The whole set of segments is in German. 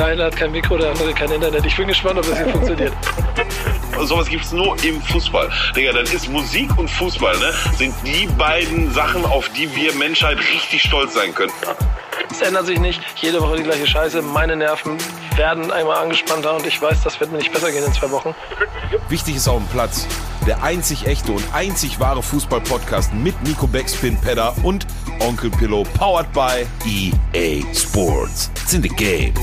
Der eine hat kein Mikro, der andere kein Internet. Ich bin gespannt, ob das hier funktioniert. Sowas gibt's nur im Fußball. Digga, dann ist Musik und Fußball, ne? Sind die beiden Sachen, auf die wir Menschheit richtig stolz sein können. Es ändert sich nicht. Jede Woche die gleiche Scheiße. Meine Nerven werden einmal angespannter und ich weiß, das wird mir nicht besser gehen in zwei Wochen. Wichtig ist auf dem Platz. Der einzig echte und einzig wahre Fußball-Podcast mit Nico Backspin Pedder und Onkel Pillow, powered by EA Sports. It's in the game.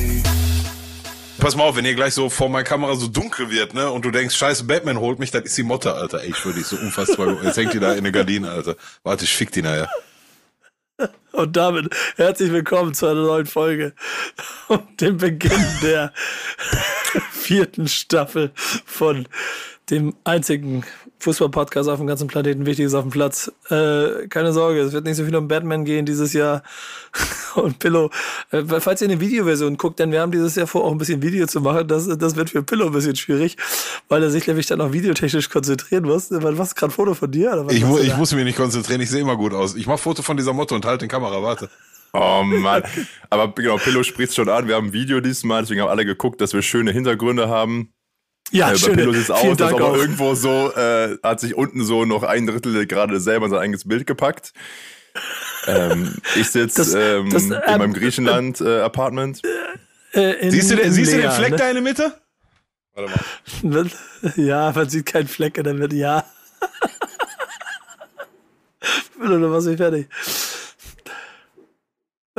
Pass mal auf, wenn ihr gleich so vor meiner Kamera so dunkel wird, ne, und du denkst, scheiße, Batman holt mich, dann ist die Motte, Alter. Ey, ich würde dich so unfassbar. Jetzt hängt die da in der Gardine, Alter. Warte, ich fick die nachher. Und damit herzlich willkommen zu einer neuen Folge. Und dem Beginn der vierten Staffel von dem einzigen Fußball-Podcast auf dem ganzen Planeten. Wichtig ist auf dem Platz. Äh, keine Sorge, es wird nicht so viel um Batman gehen dieses Jahr. Und Pillow, äh, falls ihr eine Videoversion guckt, denn wir haben dieses Jahr vor, auch ein bisschen Video zu machen, das, das wird für Pillow ein bisschen schwierig, weil er sich nämlich dann auch videotechnisch konzentrieren muss. Was gerade Foto von dir? Ich, mu ich muss mich nicht konzentrieren, ich sehe immer gut aus. Ich mach Foto von dieser Motte und halte den Kamera, warte. Oh Mann. Aber genau, Pillow spricht schon an. Wir haben ein Video diesmal, deswegen haben alle geguckt, dass wir schöne Hintergründe haben. Ja, äh, bei schön. Pillow sieht es Vielen aus, als Dank ob er auch. irgendwo so, äh, hat sich unten so noch ein Drittel gerade selber in sein eigenes Bild gepackt. ähm, ich Das- sitze ähm, das, in ähm, meinem Griechenland-Apartment. Äh, in- Siehst du, den, in siehst du den Lea, Fleck ne? da in der Mitte? Warte mal. Ja, man sieht keinen Fleck in der Mitte, ja. Oder du machst mich fertig.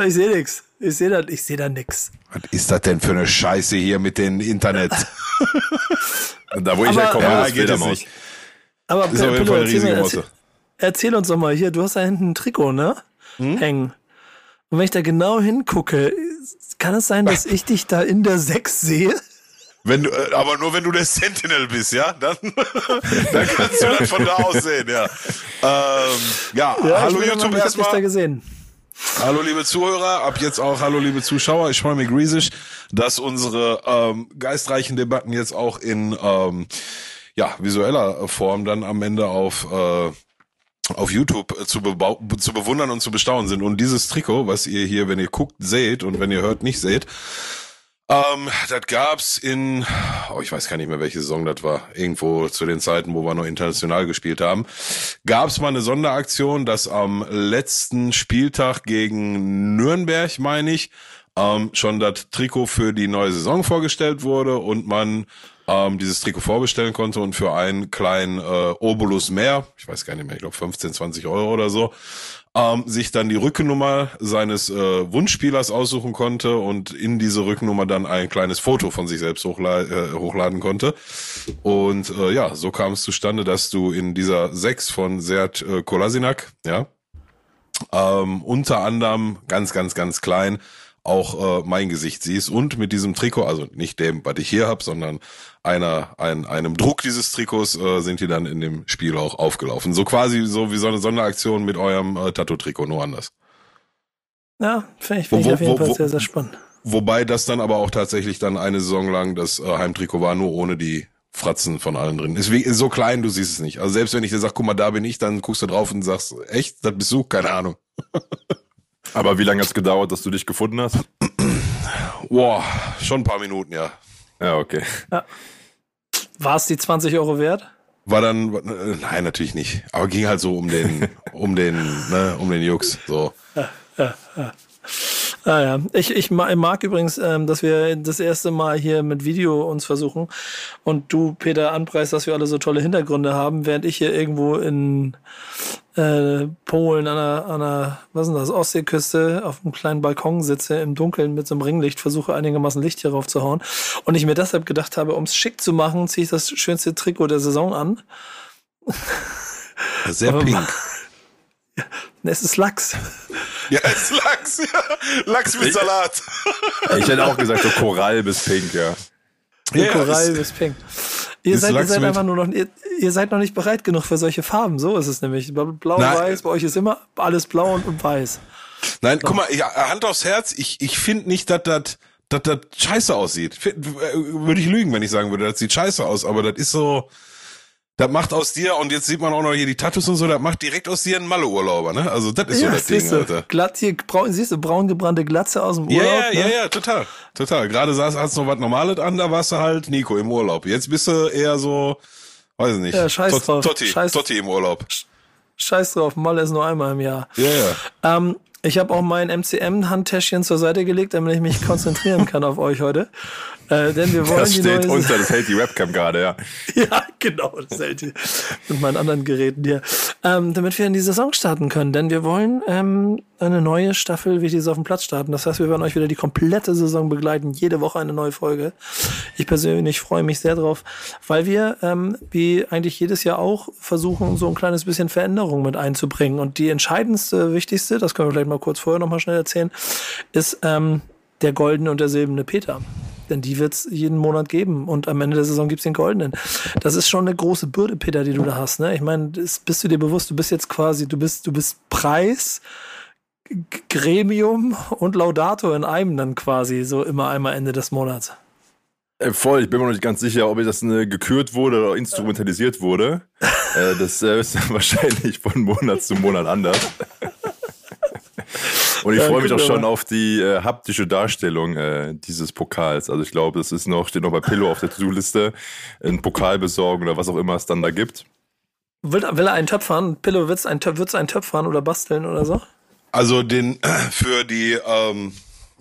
Ich sehe nix. Ich sehe da, ich sehe da nix. Was ist das denn für eine Scheiße hier mit dem Internet? da, wo ich Aber- herkomme, Ja, geht Fledermaus. nicht. Aber Ist auf jeden Fall eine erzähl, riesige erzähl, erzähl uns doch mal hier, du hast da hinten ein Trikot, ne? Hm? Hängen. Und wenn ich da genau hingucke, kann es sein, dass ich dich da in der 6 sehe? Wenn du, äh, aber nur wenn du der Sentinel bist, ja? Dann, dann kannst du das von da aus sehen, ja. Ähm, ja, Ja, hallo YouTube ich hab dich da erstmal. gesehen. Hallo liebe Zuhörer, ab jetzt auch hallo liebe Zuschauer. Ich freue mich riesig, dass unsere ähm, geistreichen Debatten jetzt auch in ähm, ja, visueller Form dann am Ende auf äh, auf YouTube äh, zu, zu bewundern und zu bestaunen sind. Und dieses Trikot, was ihr hier, wenn ihr guckt, seht und wenn ihr hört, nicht seht, ähm, das gab's in, oh, ich weiß gar nicht mehr, welche Saison das war. Irgendwo zu den Zeiten, wo wir noch international gespielt haben. Gab's mal eine Sonderaktion, dass am letzten Spieltag gegen Nürnberg, meine ich, ähm, schon das Trikot für die neue Saison vorgestellt wurde und man ähm, dieses Trikot vorbestellen konnte und für einen kleinen äh, Obolus mehr, ich weiß gar nicht mehr, ich glaube 15, 20 Euro oder so, ähm, sich dann die Rückennummer seines äh, Wunschspielers aussuchen konnte und in diese Rückennummer dann ein kleines Foto von sich selbst hochla äh, hochladen konnte. Und äh, ja, so kam es zustande, dass du in dieser 6 von Sert äh, Kolasinac, ja, ähm, unter anderem ganz, ganz, ganz klein auch äh, mein Gesicht siehst und mit diesem Trikot, also nicht dem, was ich hier hab, sondern einer, ein, einem Druck dieses Trikots äh, sind die dann in dem Spiel auch aufgelaufen. So quasi so wie so eine Sonderaktion mit eurem äh, Tattoo-Trikot, nur anders. Ja, finde ich, find Wo- ich auf jeden wo- Fall wo- sehr, sehr spannend. Wobei das dann aber auch tatsächlich dann eine Saison lang das äh, Heimtrikot war, nur ohne die Fratzen von allen drin. Ist, wie, ist so klein, du siehst es nicht. Also selbst wenn ich dir sag, guck mal, da bin ich, dann guckst du drauf und sagst, echt, das bist du? Keine Ahnung. Aber wie lange hat's gedauert, dass du dich gefunden hast? Boah, schon ein paar Minuten, ja. Ja, okay. War es die 20 Euro wert? War dann, äh, nein, natürlich nicht. Aber ging halt so um den, um den, ne, um den Jux. So. Ah ja, ich, ich ma- mag übrigens, ähm, dass wir das erste Mal hier mit Video uns versuchen und du, Peter, anpreist, dass wir alle so tolle Hintergründe haben, während ich hier irgendwo in äh, Polen an einer, an einer, was ist denn das, Ostseeküste auf einem kleinen Balkon sitze, im Dunkeln mit so einem Ringlicht, versuche einigermaßen Licht hier raufzuhauen und ich mir deshalb gedacht habe, um es schick zu machen, ziehe ich das schönste Trikot der Saison an. Sehr Aber- pink. Es ist Lachs. Ja, ist Lachs, ja. Lachs mit Salat. Ich hätte auch gesagt, so Korall bis Pink, ja. Ja, Korall ist- bis Pink. Ihr seid, ihr seid einfach nur noch, ihr, ihr seid noch nicht bereit genug für solche Farben. So ist es nämlich. Nein. Blau-Weiß, bei euch ist immer alles blau und, und weiß. Nein, guck mal, ich, Hand aufs Herz, ich, ich finde nicht, dass das dass das scheiße aussieht. Äh, Würde ich lügen, wenn ich sagen würde, das sieht scheiße aus, aber das ist so, das macht aus dir, und jetzt sieht man auch noch hier die Tattoos und so, das macht direkt aus dir einen Malle-Urlauber, ne? Also das ist so das Ding, siehst du, Alter. glatt hier, braun, siehst du, braun gebrannte Glatze aus dem Ja, Urlaub. ja, ja, ne? ja, total. Äh, total. Gerade saß, hast noch was Normales an, da warst du halt Nico im Urlaub. Jetzt bist du eher so, weiß ich nicht. Ja, scheiß Tot- drauf. Totti, Scheiß- Totti im Urlaub. Scheiß drauf, Molle ist nur einmal im Jahr. Ja, ja. Ähm, ich habe auch mein MCM-Handtäschchen zur Seite gelegt, damit ich mich konzentrieren kann auf euch heute. Äh, denn wir wollen Das steht neue unter, das hält die Webcam gerade, ja. Ja, genau, das hält die mit meinen anderen Geräten hier. Ähm, damit wir in die Saison starten können, denn wir wollen ähm, eine neue Staffel wie diese auf dem Platz starten. Das heißt, wir werden euch wieder die komplette Saison begleiten, jede Woche eine neue Folge. Ich persönlich freue mich sehr drauf, weil wir, ähm, wie eigentlich jedes Jahr auch, versuchen, so ein kleines bisschen Veränderung mit einzubringen. Und die entscheidendste, wichtigste, das können wir vielleicht mal kurz vorher nochmal schnell erzählen, ist ähm, der goldene und der silberne Peter. Denn die wird es jeden Monat geben und am Ende der Saison gibt's den goldenen. Das ist schon eine große Bürde, Peter, die du da hast. Ne? Ich meine, bist du dir bewusst, du bist jetzt quasi, du bist, du bist Preis, Gremium und Laudator in einem dann quasi, so immer einmal Ende des Monats. Äh, voll, ich bin mir noch nicht ganz sicher, ob das äh, gekürt wurde oder instrumentalisiert wurde. äh, das äh, ist wahrscheinlich von Monat zu Monat anders. Und ich Ja, freue mich auch schon auf die äh, haptische Darstellung äh, dieses Pokals. Also ich glaube, es ist noch, steht noch bei Pillow auf der To-Do-Liste, einen Pokal besorgen oder was auch immer es dann da gibt. Will, will er einen Töpfern? Pillow, wird's ein, Töp- wird's einen Töpfern oder basteln oder so? Also den für die, ähm,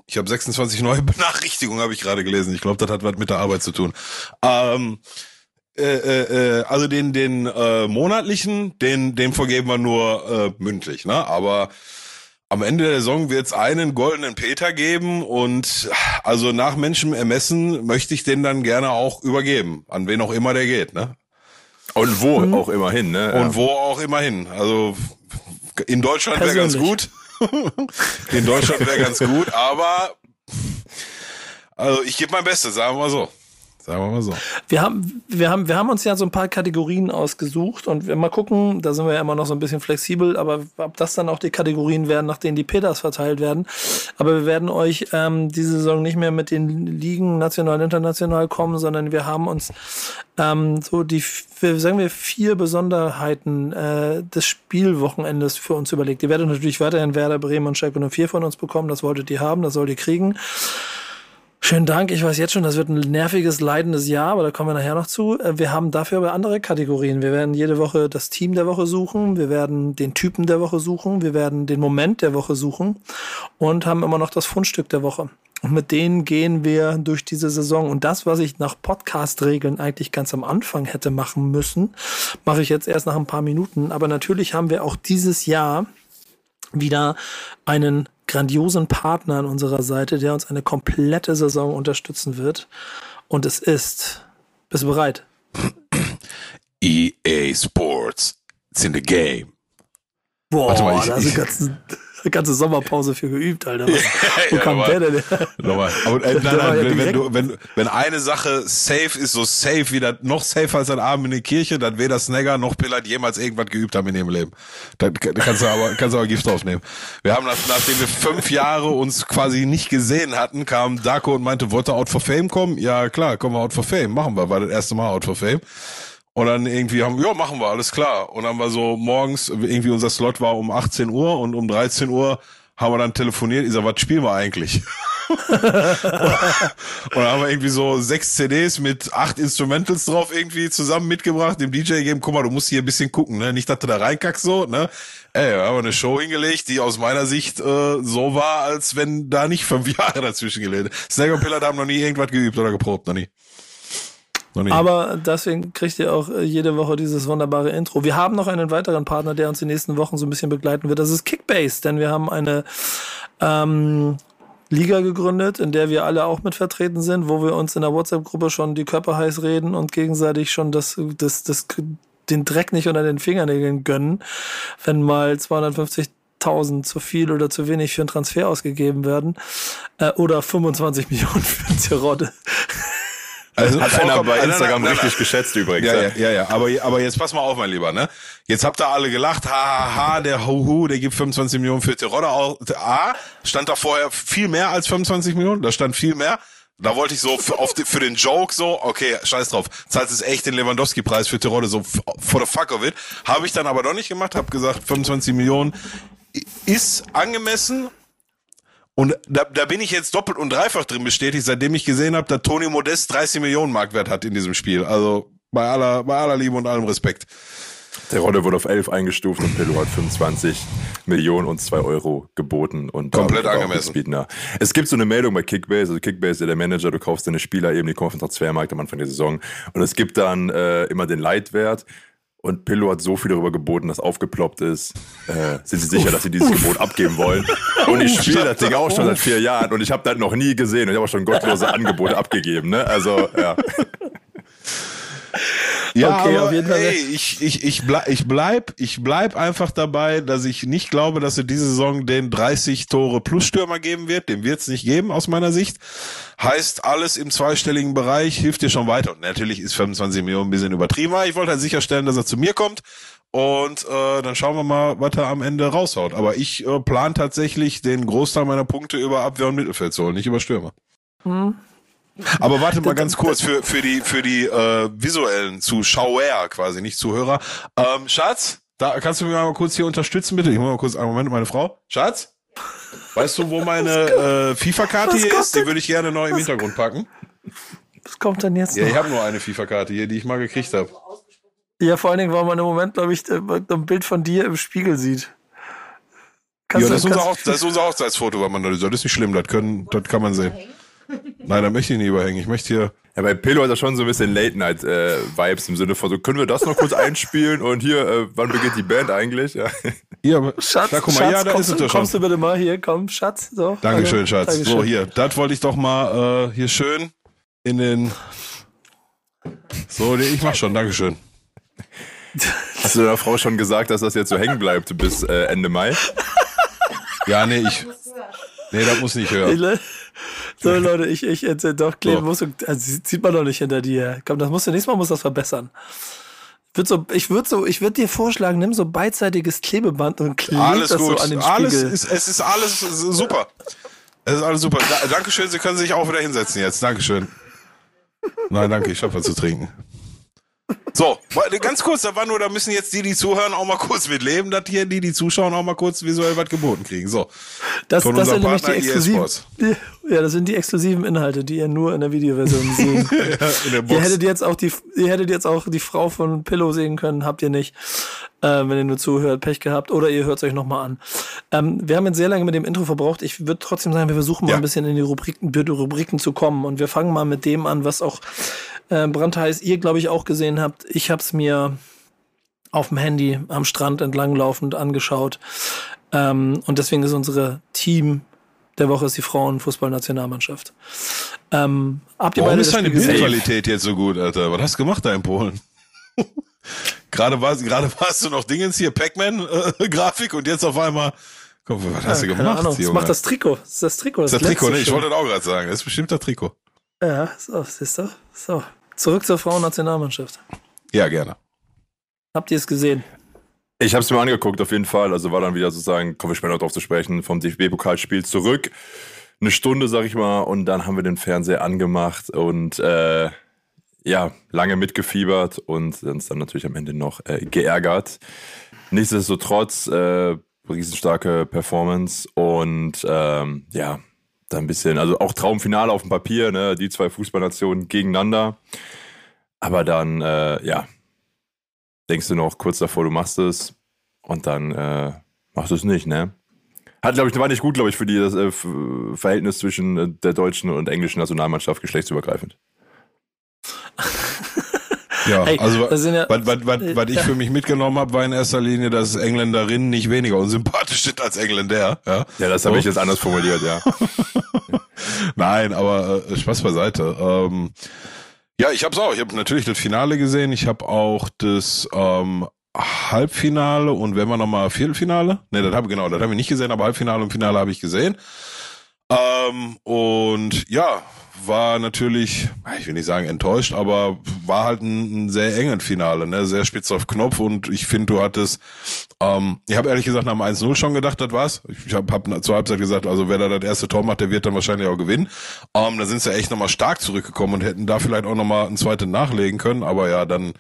ich habe 26 neue Benachrichtigungen, habe ich gerade gelesen. Ich glaube, das hat was mit der Arbeit zu tun. Ähm, äh, äh, äh, also den den äh, monatlichen, den den vergeben wir nur äh, mündlich, ne? Aber am Ende der Saison wird es einen goldenen Peter geben und also nach menschem Ermessen möchte ich den dann gerne auch übergeben, an wen auch immer der geht, ne? Und wo auch immerhin, ne? Und wo auch immer hin. Also in Deutschland wäre ganz gut. In Deutschland wäre ganz gut, aber also ich gebe mein Bestes, sagen wir mal so. Sagen wir mal so. Wir haben, wir haben, wir haben uns ja so ein paar Kategorien ausgesucht und wir mal gucken, da sind wir ja immer noch so ein bisschen flexibel, aber ob das dann auch die Kategorien werden, nach denen die Peters verteilt werden. Aber wir werden euch ähm, diese Saison nicht mehr mit den Ligen national, international kommen, sondern wir haben uns ähm, so die, sagen wir, vier Besonderheiten äh, des Spielwochenendes für uns überlegt. Ihr werdet natürlich weiterhin Werder Bremen und Schalke 04 von uns bekommen, das wolltet ihr haben, das sollt ihr kriegen. Schönen Dank. Ich weiß jetzt schon, das wird ein nerviges, leidendes Jahr, aber da kommen wir nachher noch zu. Äh, Wir haben dafür aber andere Kategorien. Wir werden jede Woche das Team der Woche suchen. Wir werden den Typen der Woche suchen. Wir werden den Moment der Woche suchen und haben immer noch das Fundstück der Woche. Und mit denen gehen wir durch diese Saison. Und das, was ich nach Podcast-Regeln eigentlich ganz am Anfang hätte machen müssen, mache ich jetzt erst nach ein paar Minuten. Aber natürlich haben wir auch dieses Jahr wieder einen grandiosen Partner an unserer Seite, der uns eine komplette Saison unterstützen wird. Und es ist, bist du bereit? EA E Sports. It's in the game. Boah, Warte mal, ich- da hast du ich- ganze, Sommerpause für geübt, Alter. Was, wo Ja, kam aber- der denn? Nochmal. Aber, äh, nein, Der nein, ja wenn, wenn, du, wenn, wenn eine Sache safe ist, so safe wie das, noch safer als ein Abend in die Kirche, dann weder Snagger noch Pillard jemals irgendwas geübt haben in ihrem Leben. Da da kannst du aber, kannst du aber Gift draufnehmen. Wir haben, nach, nachdem wir fünf Jahre uns quasi nicht gesehen hatten, kam Darko und meinte, wollte Out for Fame kommen? Ja, klar, kommen wir Out for Fame. Machen wir, war das erste Mal Out for Fame. Und dann irgendwie haben, ja, machen wir, alles klar. Und dann war so morgens, irgendwie unser Slot war um 18 Uhr und um 13 Uhr haben wir dann telefoniert. Ich sag, was spielen wir eigentlich? und dann haben wir irgendwie so sechs CDs mit acht Instrumentals drauf irgendwie zusammen mitgebracht, dem DJ gegeben, guck mal, du musst hier ein bisschen gucken, ne? Nicht, dass du da reinkackst so, ne? Ey, wir haben eine Show hingelegt, die aus meiner Sicht äh, so war, als wenn da nicht fünf Jahre dazwischen gelegt. Snagger und Pillard haben noch nie irgendwas geübt oder geprobt, noch nie. Aber deswegen kriegt ihr auch äh, jede Woche dieses wunderbare Intro. Wir haben noch einen weiteren Partner, der uns die nächsten Wochen so ein bisschen begleiten wird. Das ist Kickbase, denn wir haben eine ähm, Liga gegründet, in der wir alle auch mit vertreten sind, wo wir uns in der WhatsApp-Gruppe schon die Köpfe heiß reden und gegenseitig schon das, das, das, den Dreck nicht unter den Fingernägeln gönnen, wenn mal 250.000 zu viel oder zu wenig für einen Transfer ausgegeben werden äh, oder 25 Millionen für eine Zerotte. Also Hat einer vollkommen- bei nein, Instagram nein, nein, richtig geschätzt übrigens. Ja, ja, ja, ja. Aber, aber jetzt pass mal auf, mein Lieber, ne? Jetzt habt ihr alle gelacht, ha, ha, ha, der Huhu, der gibt 25 Millionen für Terodde. Auch, A, stand da vorher viel mehr als 25 Millionen? Da stand viel mehr. Da wollte ich so für, auf für den Joke so, okay, scheiß drauf, zahlst es echt den Lewandowski-Preis für Terodde, so for the fuck of it. Habe ich dann aber doch nicht gemacht, habe gesagt, 25 Millionen ist angemessen Und da, da bin ich jetzt doppelt und dreifach drin bestätigt, seitdem ich gesehen habe, dass Toni Modest 30 Millionen Marktwert hat in diesem Spiel. Also bei aller, bei aller Liebe und allem Respekt. Der Rolle wurde auf 11 eingestuft und Pillow hat 25 Millionen und 2 Euro geboten. Und Komplett angemessen. Es gibt so eine Meldung bei Kickbase, also Kickbase ist ja der Manager, du kaufst deine Spieler eben, die kommen auf den Transfermarkt am Anfang der Saison. Und es gibt dann äh, immer den Leitwert. Und Pillow hat so viel darüber geboten, dass aufgeploppt ist. Äh, sind sie sicher, dass sie dieses Gebot abgeben wollen? Und ich spiele das Ding auch schon seit vier Jahren und ich habe das noch nie gesehen und ich habe auch schon gottlose Angebote abgegeben. Ne? Also, ja. Ja, Okay, aber, auf jeden Fall. Ey, ich, ich, ich, bleib, ich, bleib, ich bleib einfach dabei, dass ich nicht glaube, dass es diese Saison den 30 Tore plus Stürmer geben wird. Den wird es nicht geben, aus meiner Sicht. Heißt, alles im zweistelligen Bereich hilft dir schon weiter. Und natürlich ist 25 Millionen ein bisschen übertrieben. aber Ich wollte halt sicherstellen, dass er zu mir kommt. Und äh, dann schauen wir mal, was er am Ende raushaut. Aber ich äh, plan tatsächlich, den Großteil meiner Punkte über Abwehr und Mittelfeld zu holen, nicht über Stürmer. Aber warte mal ganz kurz für, für die, für die äh, visuellen Zuschauer quasi, nicht Zuhörer. Ähm, Schatz, da kannst du mich mal kurz hier unterstützen, bitte? Ich muss mal kurz einen Moment, meine Frau. Schatz? Weißt du, wo meine äh, FIFA-Karte hier ist? Die würde ich gerne neu im Hintergrund packen. Was kommt denn jetzt Ja, noch? ich habe nur eine FIFA-Karte hier, die ich mal gekriegt habe. Ja, vor allen Dingen, weil man im Moment, glaube ich, äh, ein Bild von dir im Spiegel sieht. Ja, Kannst das ist, du, unser das ist unser Hochzeitsfoto, was man da Das ist nicht schlimm, das, können, das kann man sehen. Nein, da möchte ich nicht überhängen. Ich möchte hier. Ja, bei Pillow hat er schon so ein bisschen Late-Night-Vibes im Sinne von so, können wir das noch kurz einspielen und hier, äh, wann beginnt die Band eigentlich? Ja. Hier, aber, Schatz, da guck mal, Schatz ja, da kommst, ist es du, doch schon. kommst du bitte mal hier, komm, Schatz. So, Dankeschön, hallo. Schatz. Dankeschön. So, hier, das wollte ich doch mal äh, hier schön in den. So, nee, ich mach schon, Dankeschön. Hast du deiner Frau schon gesagt, dass das jetzt so hängen bleibt bis äh, Ende Mai? Ja, nee, ich. Nee, das muss nicht hören. So, Leute, ich, ich jetzt doch kleben So. muss. und- Also, sie- sieht man doch nicht hinter dir. Komm, das musst du nächstes Mal muss das verbessern. Würd so, ich würde so, ich würde dir vorschlagen, nimm so beidseitiges Klebeband und kleb Alles das gut. so an den alles Spiegel. ist, es ist alles super. Es ist alles super. Da, Dankeschön, Sie können sich auch wieder hinsetzen jetzt. Dankeschön. Nein, danke, ich habe was zu trinken. So, ganz kurz, da war nur, da müssen jetzt die, die zuhören, auch mal kurz mitleben, dass hier die, die zuschauen, auch mal kurz visuell was geboten kriegen. So, das, von das sind nämlich die Partner EA exklusiven. Ja, das sind die exklusiven Inhalte, die ihr nur in der Videoversion sehen könnt. der Ihr hättet jetzt auch die, ihr hättet jetzt auch die Frau von Pillow sehen können, habt ihr nicht. Äh, wenn ihr nur zuhört, Pech gehabt. Oder ihr hört es euch nochmal an. Ähm, wir haben jetzt sehr lange mit dem Intro verbraucht. Ich würde trotzdem sagen, wir versuchen mal Ja. ein bisschen in die Rubriken, die Rubriken zu kommen. Und wir fangen mal mit dem an, was auch äh, brandheiß ihr, glaube ich, auch gesehen habt. Ich habe es mir auf dem Handy am Strand entlanglaufend angeschaut. Ähm, und deswegen ist unsere Team der Woche ist die Frauenfußballnationalmannschaft. Ähm, habt ihr Warum beide ist das deine? Bildqualität jetzt so gut, Alter? Was hast du gemacht da in Polen? gerade, warst, gerade warst du noch Dingens hier, Pac-Man-Grafik und jetzt auf einmal. Komm, was hast du Keine gemacht? Ahnung. Das macht das Trikot. Das ist das Trikot. Das ist das Trikot, ne? Ich wollte das auch gerade sagen. Das ist bestimmt das Trikot. Ja, so, siehst du? So. Zurück zur Frauennationalmannschaft. Ja, gerne. Habt ihr es gesehen? Ich habe es mir angeguckt, auf jeden Fall. Also war dann wieder sozusagen, kommen wir später noch drauf zu sprechen, vom DFB-Pokalspiel zurück. Eine Stunde, sag ich mal, und dann haben wir den Fernseher angemacht und äh, ja, lange mitgefiebert und uns dann natürlich am Ende noch äh, geärgert. Nichtsdestotrotz, äh, riesenstarke Performance und ähm, ja, da ein bisschen, also auch Traumfinale auf dem Papier, ne, die zwei Fußballnationen gegeneinander. Aber dann, äh, ja, denkst du noch kurz davor, du machst es und dann äh, machst du es nicht, ne? Hat, glaube ich, war nicht gut, glaube ich, für die das äh, Verhältnis zwischen äh, der deutschen und englischen Nationalmannschaft geschlechtsübergreifend. Ja, Hey, also sind ja- was, was, was, was ich für mich mitgenommen habe, war in erster Linie, dass Engländerinnen nicht weniger unsympathisch sind als Engländer. Ja, Ja, das habe So. ich jetzt anders formuliert, ja. Nein, aber äh, Spaß beiseite. Ähm, ja, ich hab's auch. Ich habe natürlich das Finale gesehen. Ich habe auch das ähm, Halbfinale und wenn wir nochmal Viertelfinale. Ne, das habe genau, das habe ich nicht gesehen, aber Halbfinale und Finale habe ich gesehen. Ähm, und ja, war natürlich, ich will nicht sagen enttäuscht, aber war halt ein, ein sehr enges Finale, ne? Sehr spitz auf Knopf und ich finde, du hattest, ähm, ich habe ehrlich gesagt nach dem 1-0 schon gedacht, das war's. Ich habe hab zur Halbzeit gesagt, also wer da das erste Tor macht, der wird dann wahrscheinlich auch gewinnen. Ähm, da sind sie echt nochmal stark zurückgekommen und hätten da vielleicht auch nochmal ein zweites nachlegen können, aber ja, dann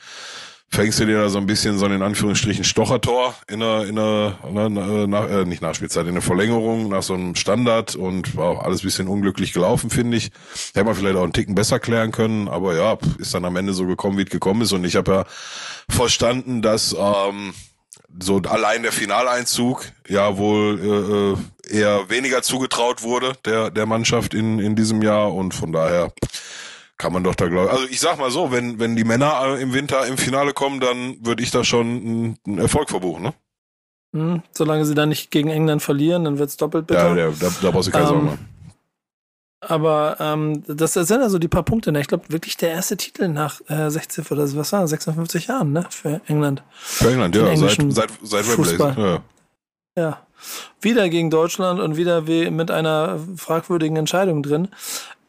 fängst du dir da so ein bisschen so in Anführungsstrichen Stochertor in einer, in einer, na, na, äh, nicht Nachspielzeit, in einer Verlängerung nach so einem Standard und war alles bisschen unglücklich gelaufen, finde ich. Hätte man vielleicht auch einen Ticken besser klären können, aber ja, ist dann am Ende so gekommen, wie es gekommen ist und ich habe ja verstanden, dass ähm, so allein der Finaleinzug ja wohl äh, äh, eher weniger zugetraut wurde der der Mannschaft in in diesem Jahr und von daher kann man doch da glauben. Also ich sag mal so, wenn wenn die Männer äh, im Winter im Finale kommen, dann würde ich da schon einen Erfolg verbuchen, ne? Hm, solange sie dann nicht gegen England verlieren, dann wird's doppelt bitter. Ja, da, da brauchst du keine ähm, Sorgen machen. Aber ähm, das sind also die paar Punkte. Ne? Ich glaube, wirklich der erste Titel nach äh, 60 oder was war 56 Jahren ne? für England. Für England, ja, seit, seit, seit Wembley. Ja. ja. Wieder gegen Deutschland und wieder wie mit einer fragwürdigen Entscheidung drin.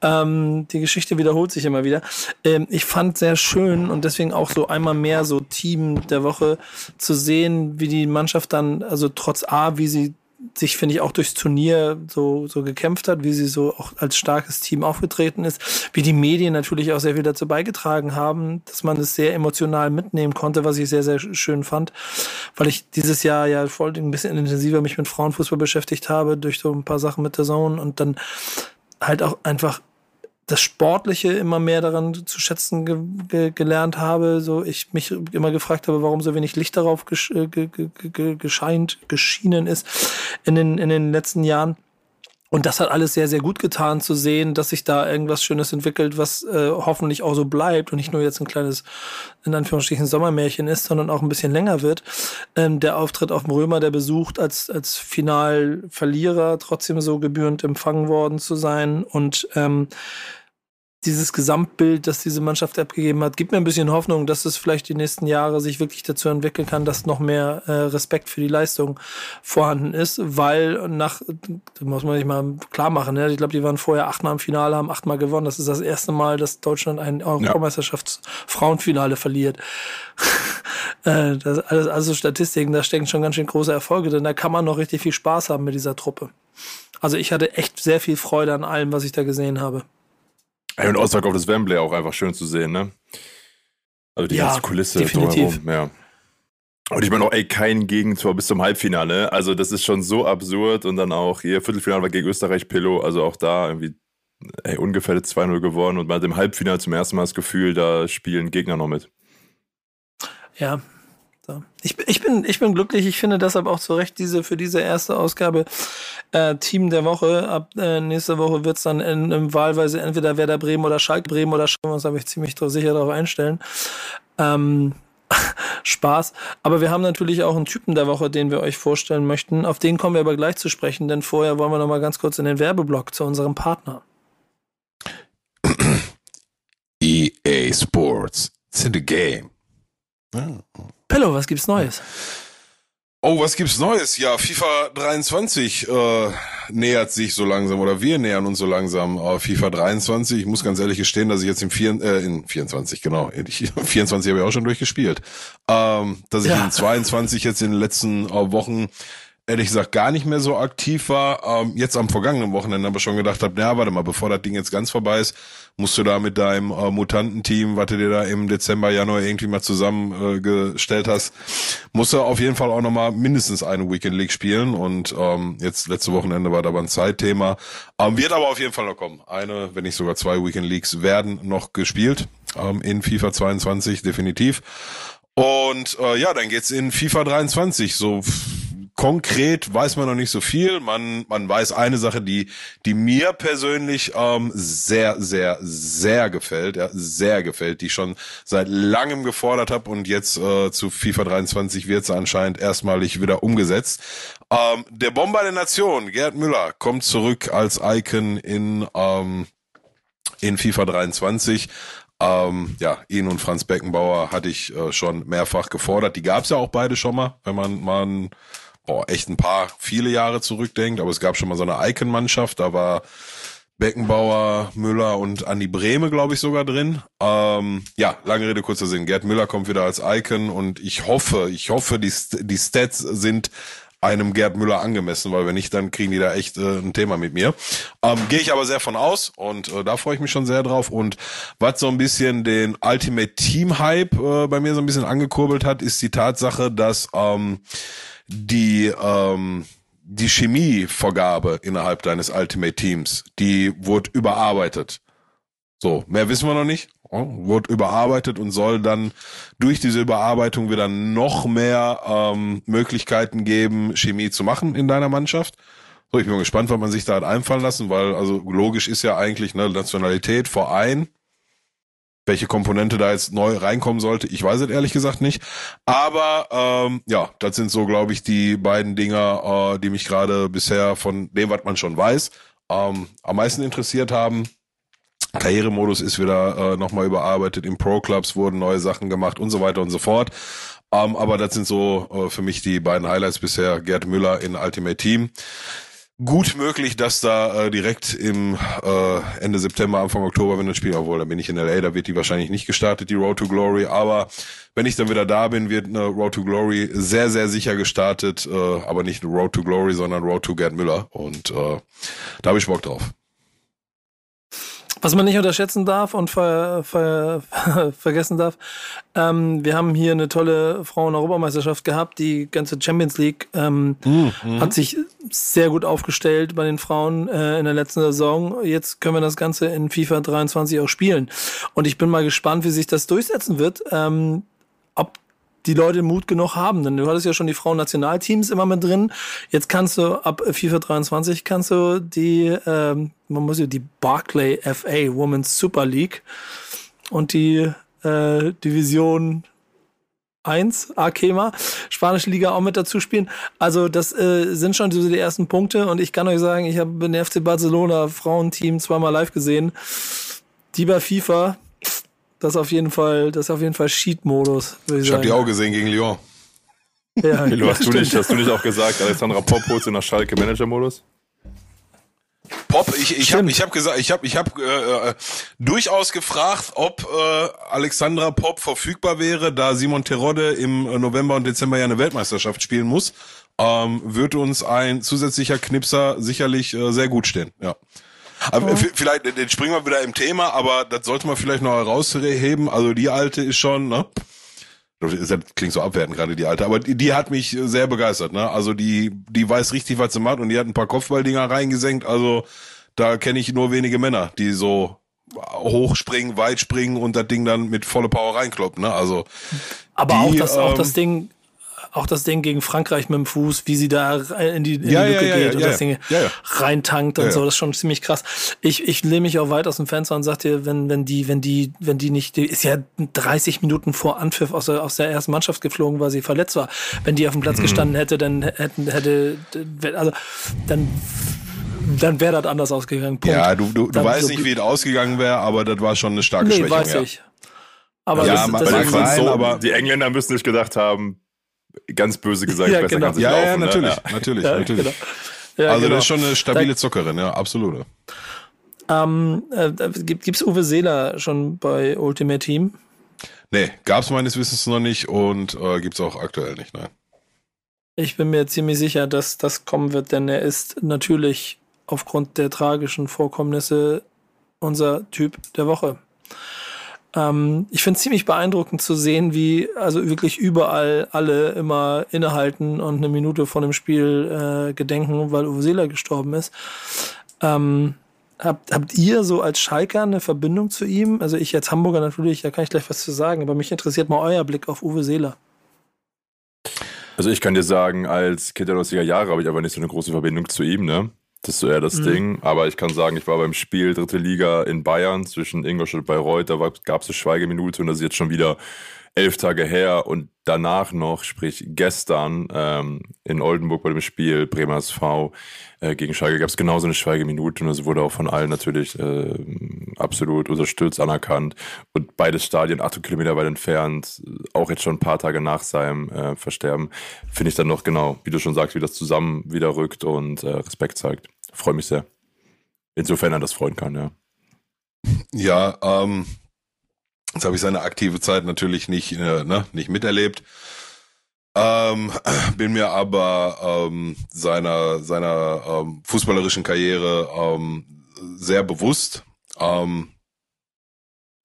Ähm, die Geschichte wiederholt sich immer wieder. Ähm, ich fand sehr schön und deswegen auch so einmal mehr so Team der Woche zu sehen, wie die Mannschaft dann, also trotz A, wie sie sich, finde ich, auch durchs Turnier so, so gekämpft hat, wie sie so auch als starkes Team aufgetreten ist, wie die Medien natürlich auch sehr viel dazu beigetragen haben, dass man es sehr emotional mitnehmen konnte, was ich sehr, sehr schön fand, weil ich dieses Jahr ja voll ein bisschen intensiver mich mit Frauenfußball beschäftigt habe, durch so ein paar Sachen mit der Zone und dann halt auch einfach das Sportliche immer mehr daran zu schätzen ge ge gelernt habe. So ich mich immer gefragt habe, warum so wenig Licht darauf gesch äh, ge gescheint, geschienen ist in den, in den letzten Jahren. Und das hat alles sehr, sehr gut getan zu sehen, dass sich da irgendwas Schönes entwickelt, was äh, hoffentlich auch so bleibt und nicht nur jetzt ein kleines, in Anführungsstrichen, Sommermärchen ist, sondern auch ein bisschen länger wird. Ähm, der Auftritt auf dem Römer, der besucht, als, als Finalverlierer trotzdem so gebührend empfangen worden zu sein und ähm, dieses Gesamtbild, das diese Mannschaft abgegeben hat, gibt mir ein bisschen Hoffnung, dass es vielleicht die nächsten Jahre sich wirklich dazu entwickeln kann, dass noch mehr äh, Respekt für die Leistung vorhanden ist, weil nach, muss man sich mal klar machen, ne? ich glaube, die waren vorher achtmal im Finale, haben achtmal gewonnen. Das ist das erste Mal, dass Deutschland ein Europameisterschaftsfrauenfinale verliert. äh, das alles, also Statistiken, da stecken schon ganz schön große Erfolge denn Da kann man noch richtig viel Spaß haben mit dieser Truppe. Also ich hatte echt sehr viel Freude an allem, was ich da gesehen habe. Ey, und des Wembley auch einfach schön zu sehen, ne? Also die ja, ganze Kulisse definitiv. drumherum, ja. Und ich meine auch, ey, kein Gegentor bis zum Halbfinale. Also das ist schon so absurd. Und dann auch hier Viertelfinale war gegen Österreich Pillow. Also auch da irgendwie, ey, ungefährdet 2-0 gewonnen. Und bei dem Halbfinale zum ersten Mal das Gefühl, da spielen Gegner noch mit. Ja, so. Ich, ich, bin, ich bin glücklich. Ich finde deshalb auch zu Recht diese, für diese erste Ausgabe äh, Team der Woche. Ab äh, nächste Woche wird's dann in, in wahlweise entweder Werder Bremen oder Schalke Bremen oder Schalke. Das habe ich ziemlich sicher darauf einstellen. Ähm, Spaß. Aber wir haben natürlich auch einen Typen der Woche, den wir euch vorstellen möchten. Auf den kommen wir aber gleich zu sprechen, denn vorher wollen wir noch mal ganz kurz in den Werbeblock zu unserem Partner. EA Sports. It's in the game. Oh. Pello, was gibt's Neues? Oh, was gibt's Neues? Ja, FIFA 23 äh, nähert sich so langsam oder wir nähern uns so langsam auf FIFA 23. Ich muss ganz ehrlich gestehen, dass ich jetzt im vier, äh, in 24, genau, ich, 24 habe ich auch schon durchgespielt, ähm, dass ich ja. in 22 jetzt in den letzten äh, Wochen ehrlich gesagt gar nicht mehr so aktiv war. Ähm, jetzt am vergangenen Wochenende aber schon gedacht habe, naja, warte mal, bevor das Ding jetzt ganz vorbei ist, musst du da mit deinem äh, Mutantenteam, was du dir da im Dezember, Januar irgendwie mal zusammengestellt äh, hast, musst du auf jeden Fall auch nochmal mindestens eine Weekend League spielen. Und ähm, jetzt letzte Wochenende war da aber ein Zeitthema. Ähm, wird aber auf jeden Fall noch kommen. Eine, wenn nicht sogar zwei Weekend Leagues werden noch gespielt ähm, in FIFA 22, definitiv. Und äh, ja, dann geht's in FIFA 23. So konkret weiß man noch nicht so viel. Man, man weiß eine Sache, die, die mir persönlich ähm, sehr, sehr, sehr gefällt, ja, sehr gefällt, die ich schon seit langem gefordert habe und jetzt äh, zu FIFA 23 wird sie anscheinend erstmalig wieder umgesetzt. Ähm, der Bomber der Nation, Gerd Müller, kommt zurück als Icon in, ähm, in FIFA 23. Ähm, ja, ihn und Franz Beckenbauer hatte ich äh, schon mehrfach gefordert. Die gab's ja auch beide schon mal, wenn man mal boah, echt ein paar, viele Jahre zurückdenkt, aber es gab schon mal so eine Icon-Mannschaft, da war Beckenbauer, Müller und Andi Brehme, glaube ich, sogar drin. Ähm, ja, lange Rede, kurzer Sinn. Gerd Müller kommt wieder als Icon und ich hoffe, ich hoffe, die, die Stats sind einem Gerd Müller angemessen, weil wenn nicht, dann kriegen die da echt äh, ein Thema mit mir. Ähm, Gehe ich aber sehr von aus und äh, da freue ich mich schon sehr drauf. Und was so ein bisschen den Ultimate Team Hype äh, bei mir so ein bisschen angekurbelt hat, ist die Tatsache, dass ähm, die ähm, die Chemievergabe innerhalb deines Ultimate Teams, die wurde überarbeitet. So, mehr wissen wir noch nicht. Wurde überarbeitet und soll dann durch diese Überarbeitung wieder noch mehr ähm, Möglichkeiten geben, Chemie zu machen in deiner Mannschaft. So, ich bin gespannt, was man sich da hat einfallen lassen, weil also logisch ist ja eigentlich ne, Nationalität, Verein, welche Komponente da jetzt neu reinkommen sollte, ich weiß es ehrlich gesagt nicht. Aber ähm, ja, das sind so, glaube ich, die beiden Dinger, äh, die mich gerade bisher von dem, was man schon weiß, ähm, am meisten interessiert haben. Karrieremodus ist wieder äh, nochmal überarbeitet, im Pro-Clubs wurden neue Sachen gemacht und so weiter und so fort. Ähm, aber das sind so äh, für mich die beiden Highlights bisher. Gerd Müller in Ultimate Team. Gut möglich, dass da äh, direkt im äh, Ende September, Anfang Oktober, wenn das Spiel, obwohl da bin ich in LA, da wird die wahrscheinlich nicht gestartet, die Road to Glory. Aber wenn ich dann wieder da bin, wird eine Road to Glory sehr, sehr sicher gestartet. Äh, aber nicht Road to Glory, sondern Road to Gerd Müller. Und äh, da habe ich Bock drauf. Was man nicht unterschätzen darf und ver, ver, vergessen darf, ähm, wir haben hier eine tolle Frauen-Europameisterschaft gehabt. Die ganze Champions League ähm, mhm. hat sich sehr gut aufgestellt bei den Frauen äh, in der letzten Saison. Jetzt können wir das Ganze in FIFA 23 auch spielen. Und ich bin mal gespannt, wie sich das durchsetzen wird. Ähm, ob die Leute Mut genug haben. Denn du hattest ja schon die Frauen-Nationalteams immer mit drin. Jetzt kannst du ab FIFA 23 kannst du die, ähm, man muss ja die Barclay FA Women's Super League und die äh, Division 1, Arkema, spanische Liga auch mit dazu spielen. Also das äh, sind schon so die ersten Punkte und ich kann euch sagen, ich habe den FC Barcelona Frauenteam zweimal live gesehen. Die bei FIFA, das ist auf jeden Fall, das ist auf jeden Fall Cheat-Modus. Ich, ich habe die auch gesehen gegen Lyon. Ja, Milo, hast, du nicht, hast du nicht auch gesagt, Alexandra Pop holt sie nach Schalke Manager-Modus? Pop, ich, ich habe ich hab gesagt, ich habe ich hab, äh, äh, durchaus gefragt, ob äh, Alexandra Pop verfügbar wäre, da Simon Terodde im November und Dezember ja eine Weltmeisterschaft spielen muss, ähm, würde uns ein zusätzlicher Knipser sicherlich äh, sehr gut stehen. Ja. Aber vielleicht, den springen wir wieder im Thema, aber das sollte man vielleicht noch herausheben. Also die alte ist schon, ne? Das klingt so abwertend gerade die alte, aber die, die hat mich sehr begeistert, ne? Also die, die weiß richtig, was sie macht und die hat ein paar Kopfballdinger reingesenkt. Also da kenne ich nur wenige Männer, die so hochspringen, weit springen und das Ding dann mit volle Power reinkloppen, ne? Also aber die, auch das, ähm, auch das Ding auch das Ding gegen Frankreich mit dem Fuß, wie sie da in die, in ja, die Lücke ja, ja, geht und das Ding reintankt und so, das ist schon ziemlich krass. Ich, ich lehne mich auch weit aus dem Fenster und sag dir, wenn, wenn die, wenn die, wenn die nicht, die ist ja 30 Minuten vor Anpfiff aus der, aus der ersten Mannschaft geflogen, weil sie verletzt war. Wenn die auf dem Platz mhm. gestanden hätte, dann hätten, hätte, also, dann dann wäre das anders ausgegangen. Punkt. Ja, du, du, du weißt so nicht, wie es ausgegangen wäre, aber das war schon eine starke nee, Schwächung. weiß ja. ich. Aber, ja, das, das, das sein, so, aber die Engländer müssen nicht gedacht haben, ganz böse gesagt, ja, besser genau. kann sich ja, laufen. Ja, natürlich, ne? natürlich, ja, natürlich. Genau. Ja, also genau. das ist schon eine stabile Zuckerin, ja, absolut. Ähm, äh, gibt es Uwe Seeler schon bei Ultimate Team? Nee, gab es meines Wissens noch nicht und äh, gibt es auch aktuell nicht, nein. Ich bin mir ziemlich sicher, dass das kommen wird, denn er ist natürlich aufgrund der tragischen Vorkommnisse unser Typ der Woche. Ähm, ich finde es ziemlich beeindruckend zu sehen, wie also wirklich überall alle immer innehalten und eine Minute vor dem Spiel äh, gedenken, weil Uwe Seeler gestorben ist. Ähm, habt, habt ihr so als Schalker eine Verbindung zu ihm? Also ich als Hamburger natürlich, da kann ich gleich was zu sagen, aber mich interessiert mal euer Blick auf Uwe Seeler. Also ich kann dir sagen, als Kind der 90er Jahre habe ich aber nicht so eine große Verbindung zu ihm, ne? Das ist so eher das mhm. Ding. Aber ich kann sagen, ich war beim Spiel dritte Liga in Bayern zwischen Ingolstadt und Bayreuth. Da gab es eine Schweigeminute und das ist jetzt schon wieder elf Tage her. Und danach noch, sprich gestern ähm, in Oldenburg bei dem Spiel Bremer SV äh, gegen Schalke gab es genauso eine Schweigeminute und das wurde auch von allen natürlich äh, absolut unterstützt, anerkannt. Und beides Stadien, 8 Kilometer weit entfernt, auch jetzt schon ein paar Tage nach seinem äh, Versterben, finde ich dann noch genau, wie du schon sagst, wie das zusammen wieder rückt und äh, Respekt zeigt. Freue mich sehr. Insofern er das freuen kann, ja. Ja, ähm, Jetzt habe ich seine aktive Zeit natürlich nicht, äh, ne, nicht miterlebt. Ähm, bin mir aber ähm, seiner seiner ähm, fußballerischen Karriere ähm, sehr bewusst. Ähm,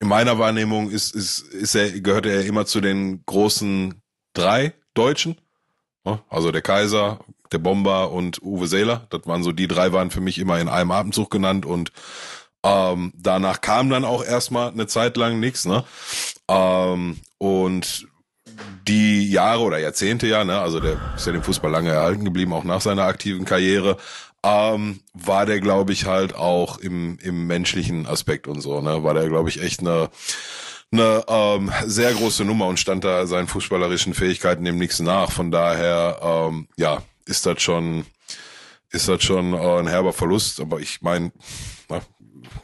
in meiner Wahrnehmung ist, ist, ist er, gehört er immer zu den großen drei Deutschen. Also der Kaiser, der Bomber und Uwe Seeler. Das waren so, die drei waren für mich immer in einem Atemzug genannt und ähm, danach kam dann auch erstmal eine Zeit lang nichts, ne? Ähm, und die Jahre oder Jahrzehnte ja, ne, also der ist ja dem Fußball lange erhalten geblieben, auch nach seiner aktiven Karriere, ähm, war der, glaube ich, halt auch im, im menschlichen Aspekt und so, ne, war der, glaube ich, echt eine, eine ähm, sehr große Nummer und stand da seinen fußballerischen Fähigkeiten dem nichts nach. Von daher, ähm, ja, ist das schon, ist das schon äh, ein herber Verlust. Aber ich meine,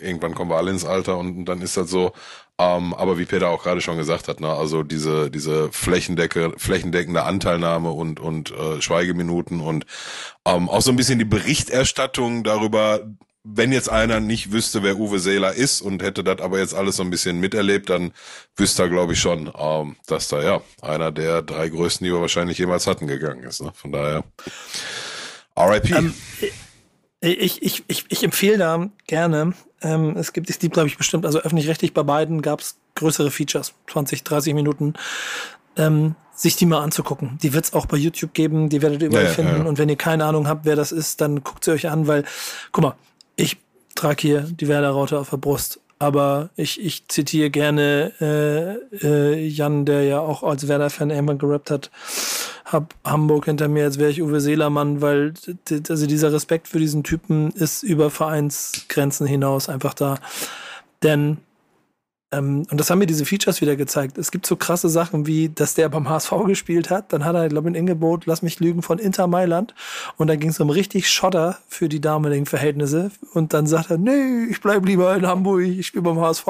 irgendwann kommen wir alle ins Alter und, dann ist das so. Ähm, aber wie Peter auch gerade schon gesagt hat, ne, also diese diese Flächendecke, flächendeckende Anteilnahme und und äh, Schweigeminuten und ähm, auch so ein bisschen die Berichterstattung darüber, wenn jetzt einer nicht wüsste, wer Uwe Seeler ist und hätte das aber jetzt alles so ein bisschen miterlebt, dann wüsste er, glaube ich, schon, ähm, dass da ja einer der drei größten, die wir wahrscheinlich jemals hatten, gegangen ist. Ne? Von daher RIP. Ähm, ich, ich, ich, ich empfehle da gerne, ähm, es gibt, es gibt, glaube ich, bestimmt, also öffentlich-rechtlich bei beiden gab es größere Features, 20, 30 Minuten, ähm, sich die mal anzugucken. Die wird es auch bei YouTube geben, die werdet ihr überall ja, finden. Ja, ja. Und wenn ihr keine Ahnung habt, wer das ist, dann guckt sie euch an, weil, guck mal, ich trage hier die Werder-Raute auf der Brust aber ich, ich zitiere gerne äh, äh, Jan, der ja auch als Werder-Fan irgendwann gerappt hat, hab Hamburg hinter mir, als wäre ich Uwe Seelermann, weil also dieser Respekt für diesen Typen ist über Vereinsgrenzen hinaus einfach da. Denn ähm, und das haben mir diese Features wieder gezeigt. Es gibt so krasse Sachen wie, dass der beim HSV gespielt hat. Dann hat er, glaube ich, in Ingeborg, lass mich lügen, von Inter Mailand. Und da ging es um richtig Schotter für die damaligen Verhältnisse. Und dann sagt er, nee, ich bleib lieber in Hamburg, ich spiele beim HSV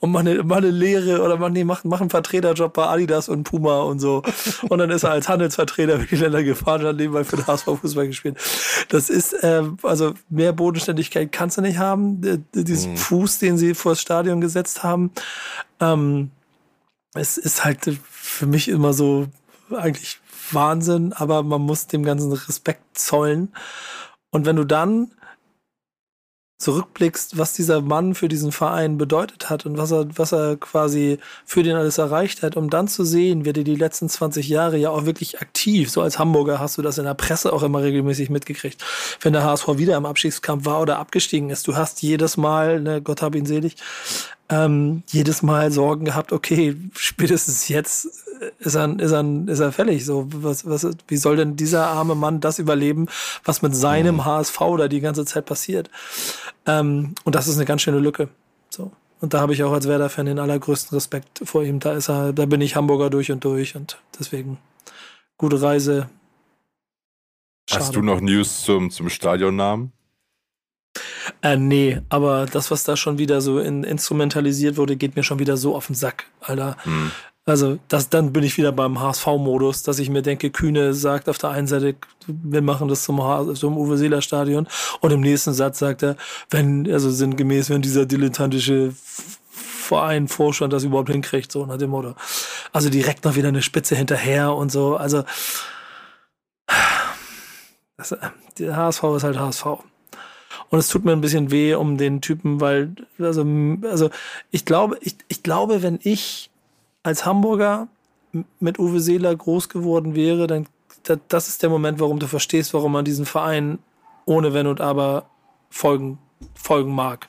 und mache eine, mach eine Lehre oder mach, nee, mach, mach einen Vertreterjob bei Adidas und Puma und so. Und dann ist er als Handelsvertreter für die Länder gefahren und hat nebenbei für den HSV Fußball gespielt. Das ist, äh, also mehr Bodenständigkeit kannst du nicht haben. Diesen mhm. Fuß, den sie vor das Stadion gesetzt haben, ähm, es ist halt für mich immer so eigentlich Wahnsinn, aber man muss dem ganzen Respekt zollen. Und wenn du dann zurückblickst, was dieser Mann für diesen Verein bedeutet hat und was er, was er quasi für den alles erreicht hat, um dann zu sehen, wie er die letzten 20 Jahre ja auch wirklich aktiv, so als Hamburger hast du das in der Presse auch immer regelmäßig mitgekriegt, wenn der HSV wieder im Abstiegskampf war oder abgestiegen ist. Du hast jedes Mal, ne, Gott hab ihn selig, ähm, jedes Mal Sorgen gehabt, okay, spätestens jetzt ist er, ist er, ist er fällig. So, was, was, wie soll denn dieser arme Mann das überleben, was mit seinem mhm. HSV da die ganze Zeit passiert? Ähm, und das ist eine ganz schöne Lücke. So. Und da habe ich auch als Werder-Fan den allergrößten Respekt vor ihm. Da ist er, da bin ich Hamburger durch und durch und deswegen gute Reise. Schade. Hast du noch News zum, zum Stadionnamen? Äh, nee, aber das, was da schon wieder so in, instrumentalisiert wurde, geht mir schon wieder so auf den Sack, Alter. Hm. Also, das, dann bin ich wieder beim HSV-Modus, dass ich mir denke, Kühne sagt auf der einen Seite, wir machen das zum, zum Uwe Seeler Stadion und im nächsten Satz sagt er, wenn, also sinngemäß, wenn dieser dilettantische Verein, Vorstand das überhaupt hinkriegt, so nach dem Motto. Also direkt noch wieder eine Spitze hinterher und so, also das, der HSV ist halt HSV. Und es tut mir ein bisschen weh um den Typen, weil, also, also ich glaube, ich, ich glaube, wenn ich als Hamburger mit Uwe Seeler groß geworden wäre, dann das ist der Moment, warum du verstehst, warum man diesen Verein ohne Wenn und Aber folgen, folgen mag.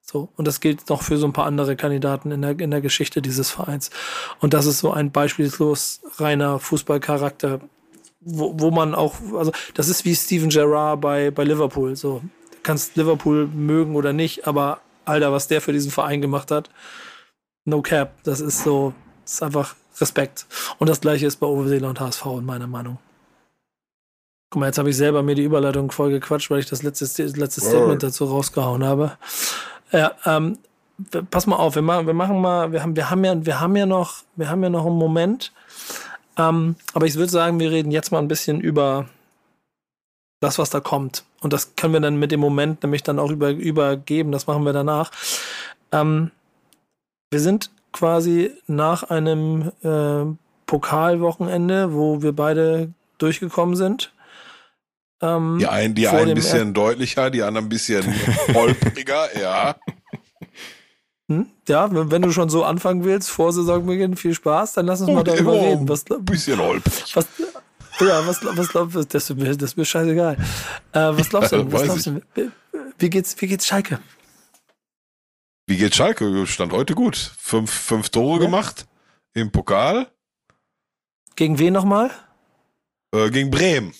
So, und das gilt noch für so ein paar andere Kandidaten in der, in der Geschichte dieses Vereins. Und das ist so ein beispiellos reiner Fußballcharakter, wo, wo man auch, also das ist wie Steven Gerrard bei, bei Liverpool. So, kannst Liverpool mögen oder nicht, aber Alter, was der für diesen Verein gemacht hat, no cap. Das ist so, das ist einfach Respekt. Und das gleiche ist bei Uwe Seeler und HSV in meiner Meinung. Guck mal, jetzt habe ich selber mir die Überleitung voll gequatscht, weil ich das letzte, letzte Statement dazu rausgehauen habe. Ja, ähm, pass mal auf, wir machen, wir machen mal, wir haben, wir haben ja, wir haben ja noch, wir haben ja noch einen Moment. Ähm, aber ich würde sagen, wir reden jetzt mal ein bisschen über das, was da kommt. Und das können wir dann mit dem Moment nämlich dann auch über, übergeben. Das machen wir danach. Ähm, wir sind quasi nach einem äh, Pokalwochenende, wo wir beide durchgekommen sind. Ähm, die einen, die einen ein bisschen er deutlicher, die anderen ein bisschen holpriger, ja. Hm? Ja, wenn du schon so anfangen willst, vor Saisonbeginn, viel Spaß, dann lass uns mal darüber reden. Was, ein bisschen holprig. Was, ja, was, was glaubst du? Das, das ist mir scheißegal. Äh, was glaubst du? Was glaubst du? Wie geht's, wie geht's Schalke? Wie geht's Schalke? Stand heute gut. Fünf, fünf Tore ja. gemacht im Pokal. Gegen wen nochmal? Äh, gegen Bremen.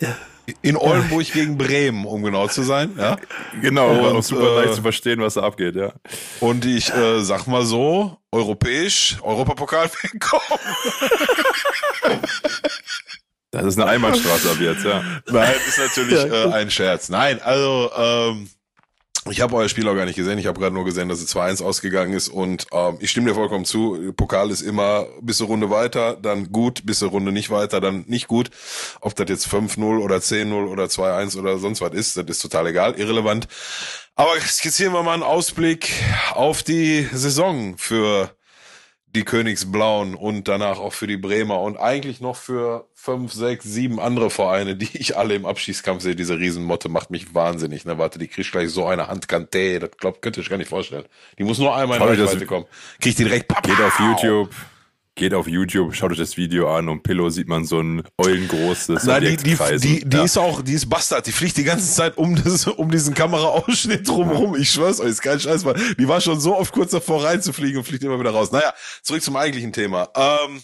Ja. In Oldenburg gegen Bremen, um genau zu sein. Ja. Genau, und, auch super äh, leicht zu verstehen, was da abgeht, ja. Und ich äh, sag mal so, europäisch, Europapokal wegkommen. Das ist eine Einbahnstraße ab jetzt, ja. Nein, ist natürlich äh, ein Scherz. Nein, also ähm, ich habe euer Spiel auch gar nicht gesehen. Ich habe gerade nur gesehen, dass es 2-1 ausgegangen ist. Und ähm, ich stimme dir vollkommen zu. Pokal ist immer bis zur Runde weiter, dann gut, bis zur Runde nicht weiter, dann nicht gut. Ob das jetzt 5-0 oder 10-0 oder 2-1 oder sonst was ist, das ist total egal, irrelevant. Aber skizzieren wir mal einen Ausblick auf die Saison für die Königsblauen und danach auch für die Bremer und eigentlich noch für fünf, sechs, sieben andere Vereine, die ich alle im Abschießkampf sehe. Diese Riesenmotte macht mich wahnsinnig. Ne? Warte, die kriegt gleich so eine Handkante. Das glaub, könnt ihr euch gar nicht vorstellen. Die muss nur einmal in Reichweite kommen. Kriegt die direkt. Geht auf YouTube. Geht auf YouTube, schaut euch das Video an und Pillow sieht man so ein eulengroßes Nein, die, die, die, die ja. ist auch, die ist Bastard, die fliegt die ganze Zeit um, das, um diesen Kameraausschnitt drumherum. Ich schwör's euch, ist kein Scheiß, Mann. Die war schon so oft kurz davor reinzufliegen und fliegt immer wieder raus. Naja, zurück zum eigentlichen Thema. Ähm,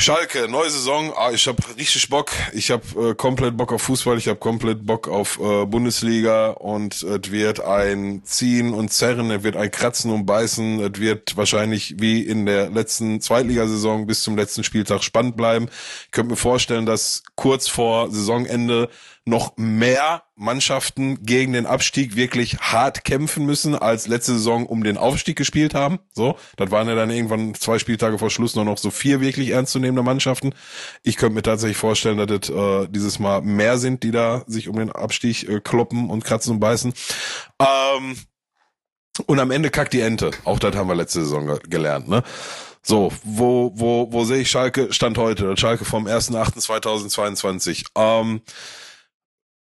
Schalke, neue Saison. Ah, ich habe richtig Bock. Ich habe äh, komplett Bock auf Fußball. Ich habe komplett Bock auf äh, Bundesliga und es wird ein Ziehen und Zerren. Es wird ein Kratzen und Beißen. Es wird wahrscheinlich wie in der letzten Zweitligasaison bis zum letzten Spieltag spannend bleiben. Ich könnte mir vorstellen, dass kurz vor Saisonende noch mehr Mannschaften gegen den Abstieg wirklich hart kämpfen müssen, als letzte Saison um den Aufstieg gespielt haben. So, das waren ja dann irgendwann zwei Spieltage vor Schluss nur noch so vier wirklich ernstzunehmende Mannschaften. Ich könnte mir tatsächlich vorstellen, dass das äh, dieses Mal mehr sind, die da sich um den Abstieg äh, kloppen und kratzen und beißen. Ähm, und am Ende kackt die Ente. Auch das haben wir letzte Saison ge gelernt, ne? So, wo, wo, wo sehe ich Schalke? Stand heute. Schalke vom 1.8.2022. Ähm,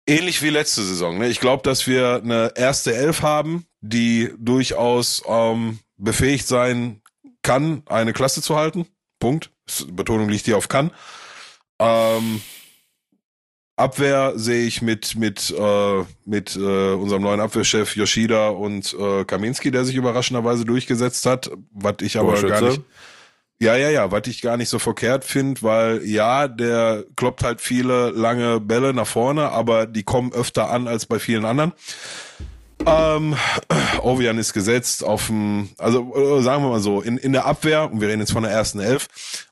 ähnlich wie letzte Saison. Ne? Ich glaube, dass wir eine erste Elf haben, die durchaus ähm, befähigt sein kann, eine Klasse zu halten. Punkt. Betonung liegt hier auf kann. Ähm, Abwehr sehe ich mit mit äh, mit äh, unserem neuen Abwehrchef Yoshida und äh, Kaminski, der sich überraschenderweise durchgesetzt hat, was ich aber gar nicht ja, ja, ja, was ich gar nicht so verkehrt finde, weil ja, der kloppt halt viele lange Bälle nach vorne, aber die kommen öfter an als bei vielen anderen. Ähm, Ovian ist gesetzt auf dem, also äh, sagen wir mal so, in, in der Abwehr, und wir reden jetzt von der ersten Elf,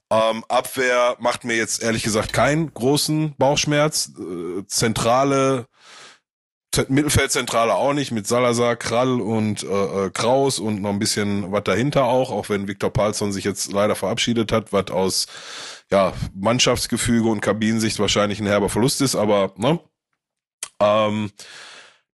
ähm, Abwehr macht mir jetzt ehrlich gesagt keinen großen Bauchschmerz. Äh, zentrale Mittelfeldzentrale auch nicht, mit Salazar, Krall und äh, äh, Kraus und noch ein bisschen was dahinter auch, auch wenn Viktor Palsson sich jetzt leider verabschiedet hat, was aus ja, Mannschaftsgefüge und Kabinensicht wahrscheinlich ein herber Verlust ist, aber ne? Ähm,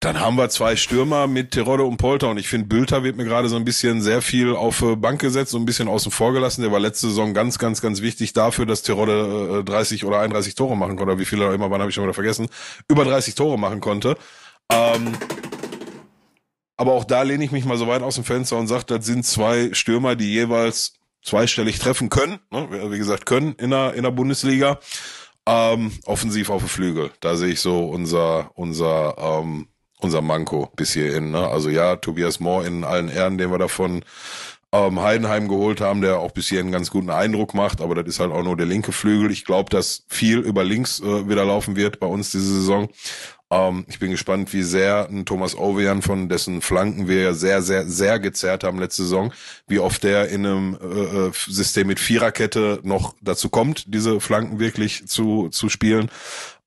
dann haben wir zwei Stürmer mit Terodde und Polter und ich finde, Bülter wird mir gerade so ein bisschen sehr viel auf äh, Bank gesetzt, so ein bisschen außen vor gelassen. Der war letzte Saison ganz, ganz, ganz wichtig dafür, dass Terodde äh, 30 oder 31 Tore machen konnte, wie viele immer waren, habe ich schon wieder vergessen, über 30 Tore machen konnte. Ähm, aber auch da lehne ich mich mal so weit aus dem Fenster und sage, das sind zwei Stürmer, die jeweils zweistellig treffen können, ne? wie gesagt, können in der, in der Bundesliga. Ähm, offensiv auf dem Flügel. Da sehe ich so unser, unser, ähm, unser Manko bis hierhin. Ne? Also ja, Tobias Mohr in allen Ehren, den wir davon ähm, Heidenheim geholt haben, der auch bis hierhin einen ganz guten Eindruck macht, aber das ist halt auch nur der linke Flügel. Ich glaube, dass viel über links äh, wieder laufen wird bei uns diese Saison. Ähm, ich bin gespannt, wie sehr ein Thomas Ovejan, von dessen Flanken wir ja sehr, sehr, sehr gezerrt haben letzte Saison, wie oft der in einem äh, äh, System mit Viererkette noch dazu kommt, diese Flanken wirklich zu, zu spielen.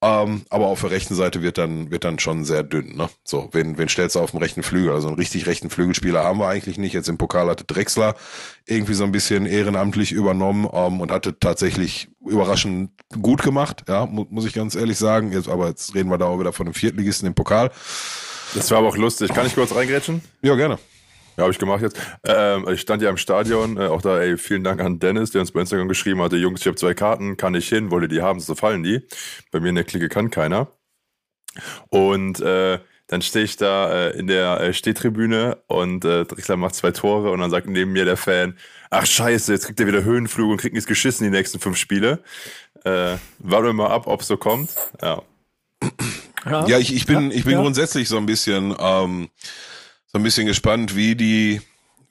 Ähm, aber auf der rechten Seite wird dann, wird dann schon sehr dünn, ne? So, wen, wen stellst du auf dem rechten Flügel? Also einen richtig rechten Flügelspieler haben wir eigentlich nicht. Jetzt im Pokal hatte Drexler irgendwie so ein bisschen ehrenamtlich übernommen ähm, und hatte tatsächlich überraschend gut gemacht, ja, mu muss ich ganz ehrlich sagen. Jetzt, aber jetzt reden wir da auch wieder von einem Viertligisten im Pokal. Das war aber auch lustig. Kann ich kurz reingrätschen? Ja, gerne. Ja, habe ich gemacht jetzt. Ähm, ich stand ja im Stadion, äh, auch da, ey, vielen Dank an Dennis, der uns bei Instagram geschrieben hatte, Jungs, ich habe zwei Karten, kann ich hin, wollte die haben, so fallen die. Bei mir in der Clique kann keiner. Und äh, dann stehe ich da äh, in der äh, Stehtribüne und äh, Drexler macht zwei Tore und dann sagt neben mir der Fan, ach scheiße, jetzt kriegt er wieder Höhenflug und kriegt nichts geschissen die nächsten fünf Spiele. Äh, warten wir mal ab, ob es so kommt. Ja. Ja, ja ich, ich bin, ja, ich bin ja. grundsätzlich so ein bisschen, ähm, so ein bisschen gespannt, wie die,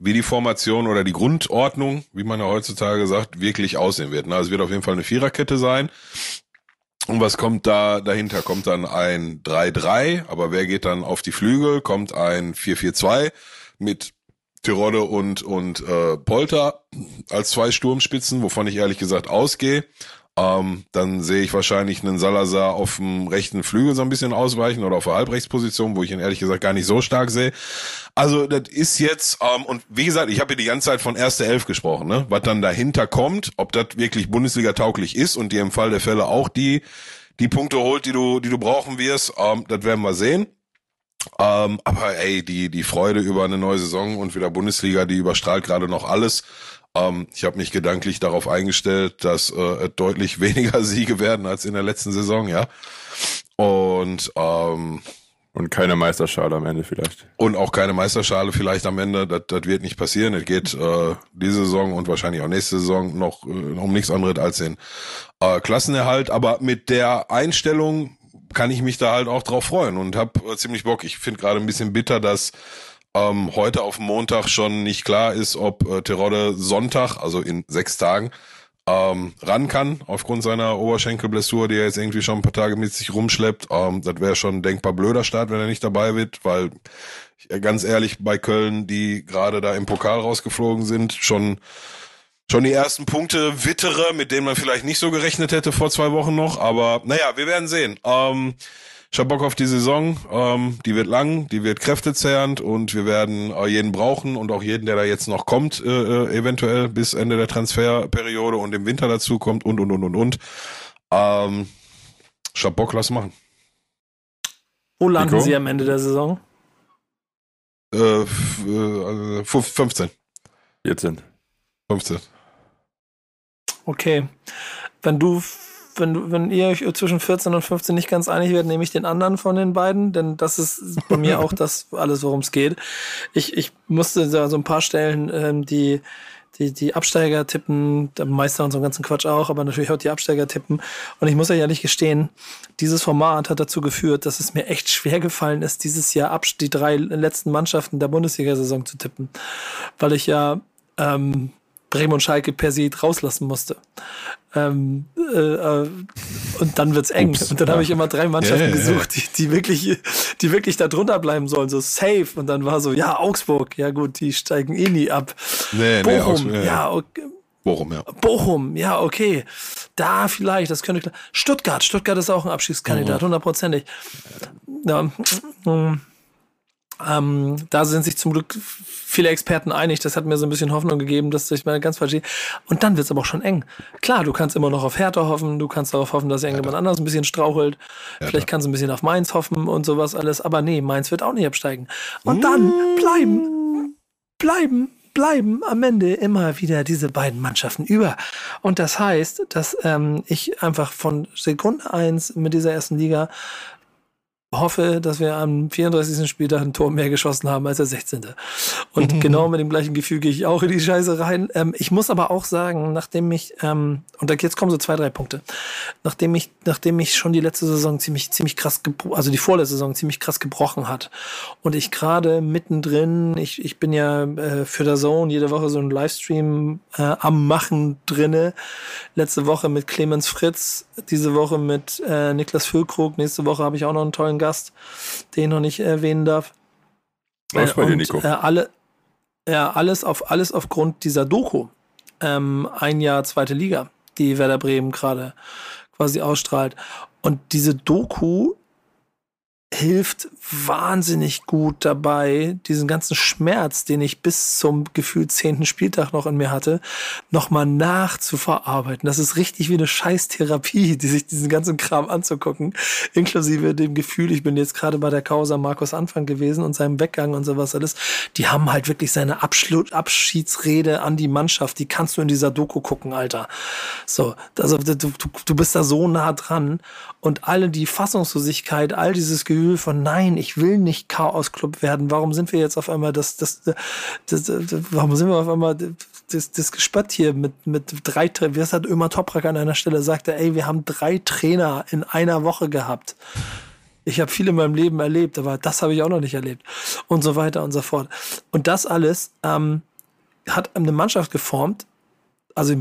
wie die Formation oder die Grundordnung, wie man ja heutzutage sagt, wirklich aussehen wird. Na, es wird auf jeden Fall eine Viererkette sein. Und was kommt da dahinter? Kommt dann ein 3-3, aber wer geht dann auf die Flügel? Kommt ein 4-4-2 mit Tirode und, und äh, Polter als zwei Sturmspitzen, wovon ich ehrlich gesagt ausgehe. Ähm, dann sehe ich wahrscheinlich einen Salazar auf dem rechten Flügel so ein bisschen ausweichen oder auf der Halbrechtsposition, wo ich ihn ehrlich gesagt gar nicht so stark sehe. Also das ist jetzt, ähm, und wie gesagt, ich habe hier die ganze Zeit von erste Elf gesprochen, ne? Was dann dahinter kommt, ob das wirklich Bundesliga tauglich ist und dir im Fall der Fälle auch die, die Punkte holt, die du, die du brauchen wirst, ähm, das werden wir sehen. Ähm, aber ey, die, die Freude über eine neue Saison und wieder Bundesliga, die überstrahlt gerade noch alles. Ähm, ich habe mich gedanklich darauf eingestellt, dass äh, deutlich weniger Siege werden als in der letzten Saison, ja. Und ähm, und keine Meisterschale am Ende vielleicht. Und auch keine Meisterschale vielleicht am Ende. Das, das wird nicht passieren. Es geht äh, diese Saison und wahrscheinlich auch nächste Saison noch äh, um nichts anderes als den äh, Klassenerhalt. Aber mit der Einstellung kann ich mich da halt auch drauf freuen und habe äh, ziemlich Bock. Ich finde gerade ein bisschen bitter, dass ähm, heute auf Montag schon nicht klar ist, ob äh, Terodde Sonntag, also in sechs Tagen, ähm, ran kann, aufgrund seiner Oberschenkelblessur, die er jetzt irgendwie schon ein paar Tage mit sich rumschleppt. Ähm, das wäre schon ein denkbar blöder Start, wenn er nicht dabei wird, weil ganz ehrlich, bei Köln, die gerade da im Pokal rausgeflogen sind, schon schon die ersten Punkte wittere, mit denen man vielleicht nicht so gerechnet hätte vor zwei Wochen noch. Aber naja, wir werden sehen. Ähm, ich habe Bock auf die Saison. Ähm, die wird lang, die wird kräftezehrend und wir werden äh, jeden brauchen und auch jeden, der da jetzt noch kommt, äh, äh, eventuell bis Ende der Transferperiode und im Winter dazu kommt und und und und und. Ähm, ich hab Bock, lass machen. Wo landen Nico? Sie am Ende der Saison? Äh, äh, 15. 14. 15. Okay. Wenn du wenn, du, wenn ihr euch zwischen 14 und 15 nicht ganz einig werdet, nehme ich den anderen von den beiden, denn das ist bei mir auch das alles, worum es geht. Ich, ich musste da so ein paar Stellen, ähm, die, die, die Absteiger tippen, der Meister und so einen ganzen Quatsch auch, aber natürlich auch die Absteiger tippen. Und ich muss euch ehrlich gestehen, dieses Format hat dazu geführt, dass es mir echt schwer gefallen ist, dieses Jahr die drei letzten Mannschaften der Bundesliga-Saison zu tippen. Weil ich ja ähm, Bremen und Schalke per se rauslassen musste. Ähm, äh, äh, und dann wird's eng. Ups, und dann ja. habe ich immer drei Mannschaften yeah, gesucht, die, die wirklich, die wirklich da drunter bleiben sollen, so safe. Und dann war so, ja, Augsburg, ja gut, die steigen eh nie ab. Nee, Bochum, nee, ja, okay. Bochum, ja. Bochum, ja, okay. Da vielleicht, das könnte klar. Stuttgart, Stuttgart ist auch ein Abschiedskandidat, mhm. hundertprozentig. Ja, mm. Ähm, da sind sich zum Glück viele Experten einig. Das hat mir so ein bisschen Hoffnung gegeben, dass ich mal ganz falsch Und dann wird es aber auch schon eng. Klar, du kannst immer noch auf Hertha hoffen, du kannst darauf hoffen, dass irgendjemand anders ein bisschen strauchelt. Hertha. Vielleicht kannst du ein bisschen auf Mainz hoffen und sowas alles. Aber nee, Mainz wird auch nicht absteigen. Und mm. dann bleiben, bleiben, bleiben am Ende immer wieder diese beiden Mannschaften über. Und das heißt, dass ähm, ich einfach von Sekunde eins mit dieser ersten Liga hoffe, dass wir am 34. Spieltag ein Tor mehr geschossen haben als der 16. Und genau mit dem gleichen Gefühl gehe ich auch in die Scheiße rein. Ähm, ich muss aber auch sagen, nachdem ich, ähm, und da jetzt kommen so zwei, drei Punkte, nachdem ich, nachdem ich schon die letzte Saison ziemlich, ziemlich krass, also die vorletzte Saison ziemlich krass gebrochen hat und ich gerade mittendrin, ich, ich bin ja äh, für der Zone jede Woche so ein Livestream äh, am Machen drinne. Letzte Woche mit Clemens Fritz, diese Woche mit äh, Niklas Füllkrug, nächste Woche habe ich auch noch einen tollen Gast, den ich noch nicht erwähnen darf. Was bei dir, Nico? Äh, alle, ja, alles auf alles aufgrund dieser Doku. Ähm, ein Jahr zweite Liga, die Werder Bremen gerade quasi ausstrahlt. Und diese Doku hilft wahnsinnig gut dabei, diesen ganzen Schmerz, den ich bis zum gefühlt zehnten Spieltag noch in mir hatte, nochmal nachzuverarbeiten. Das ist richtig wie eine Scheißtherapie, die sich diesen ganzen Kram anzugucken, inklusive dem Gefühl, ich bin jetzt gerade bei der Causa Markus Anfang gewesen und seinem Weggang und sowas alles. Die haben halt wirklich seine Abschlu Abschiedsrede an die Mannschaft, die kannst du in dieser Doku gucken, Alter. So, also du, du, du bist da so nah dran und alle die Fassungslosigkeit, all dieses Gefühl von nein, ich will nicht Chaos-Club werden. Warum sind wir jetzt auf einmal das, das, das, das, warum sind wir auf einmal das, das Gespött hier mit, mit drei, wie es hat Ömer Toprak an einer Stelle sagte, ey, wir haben drei Trainer in einer Woche gehabt. Ich habe viel in meinem Leben erlebt, aber das habe ich auch noch nicht erlebt. Und so weiter und so fort. Und das alles ähm, hat eine Mannschaft geformt, also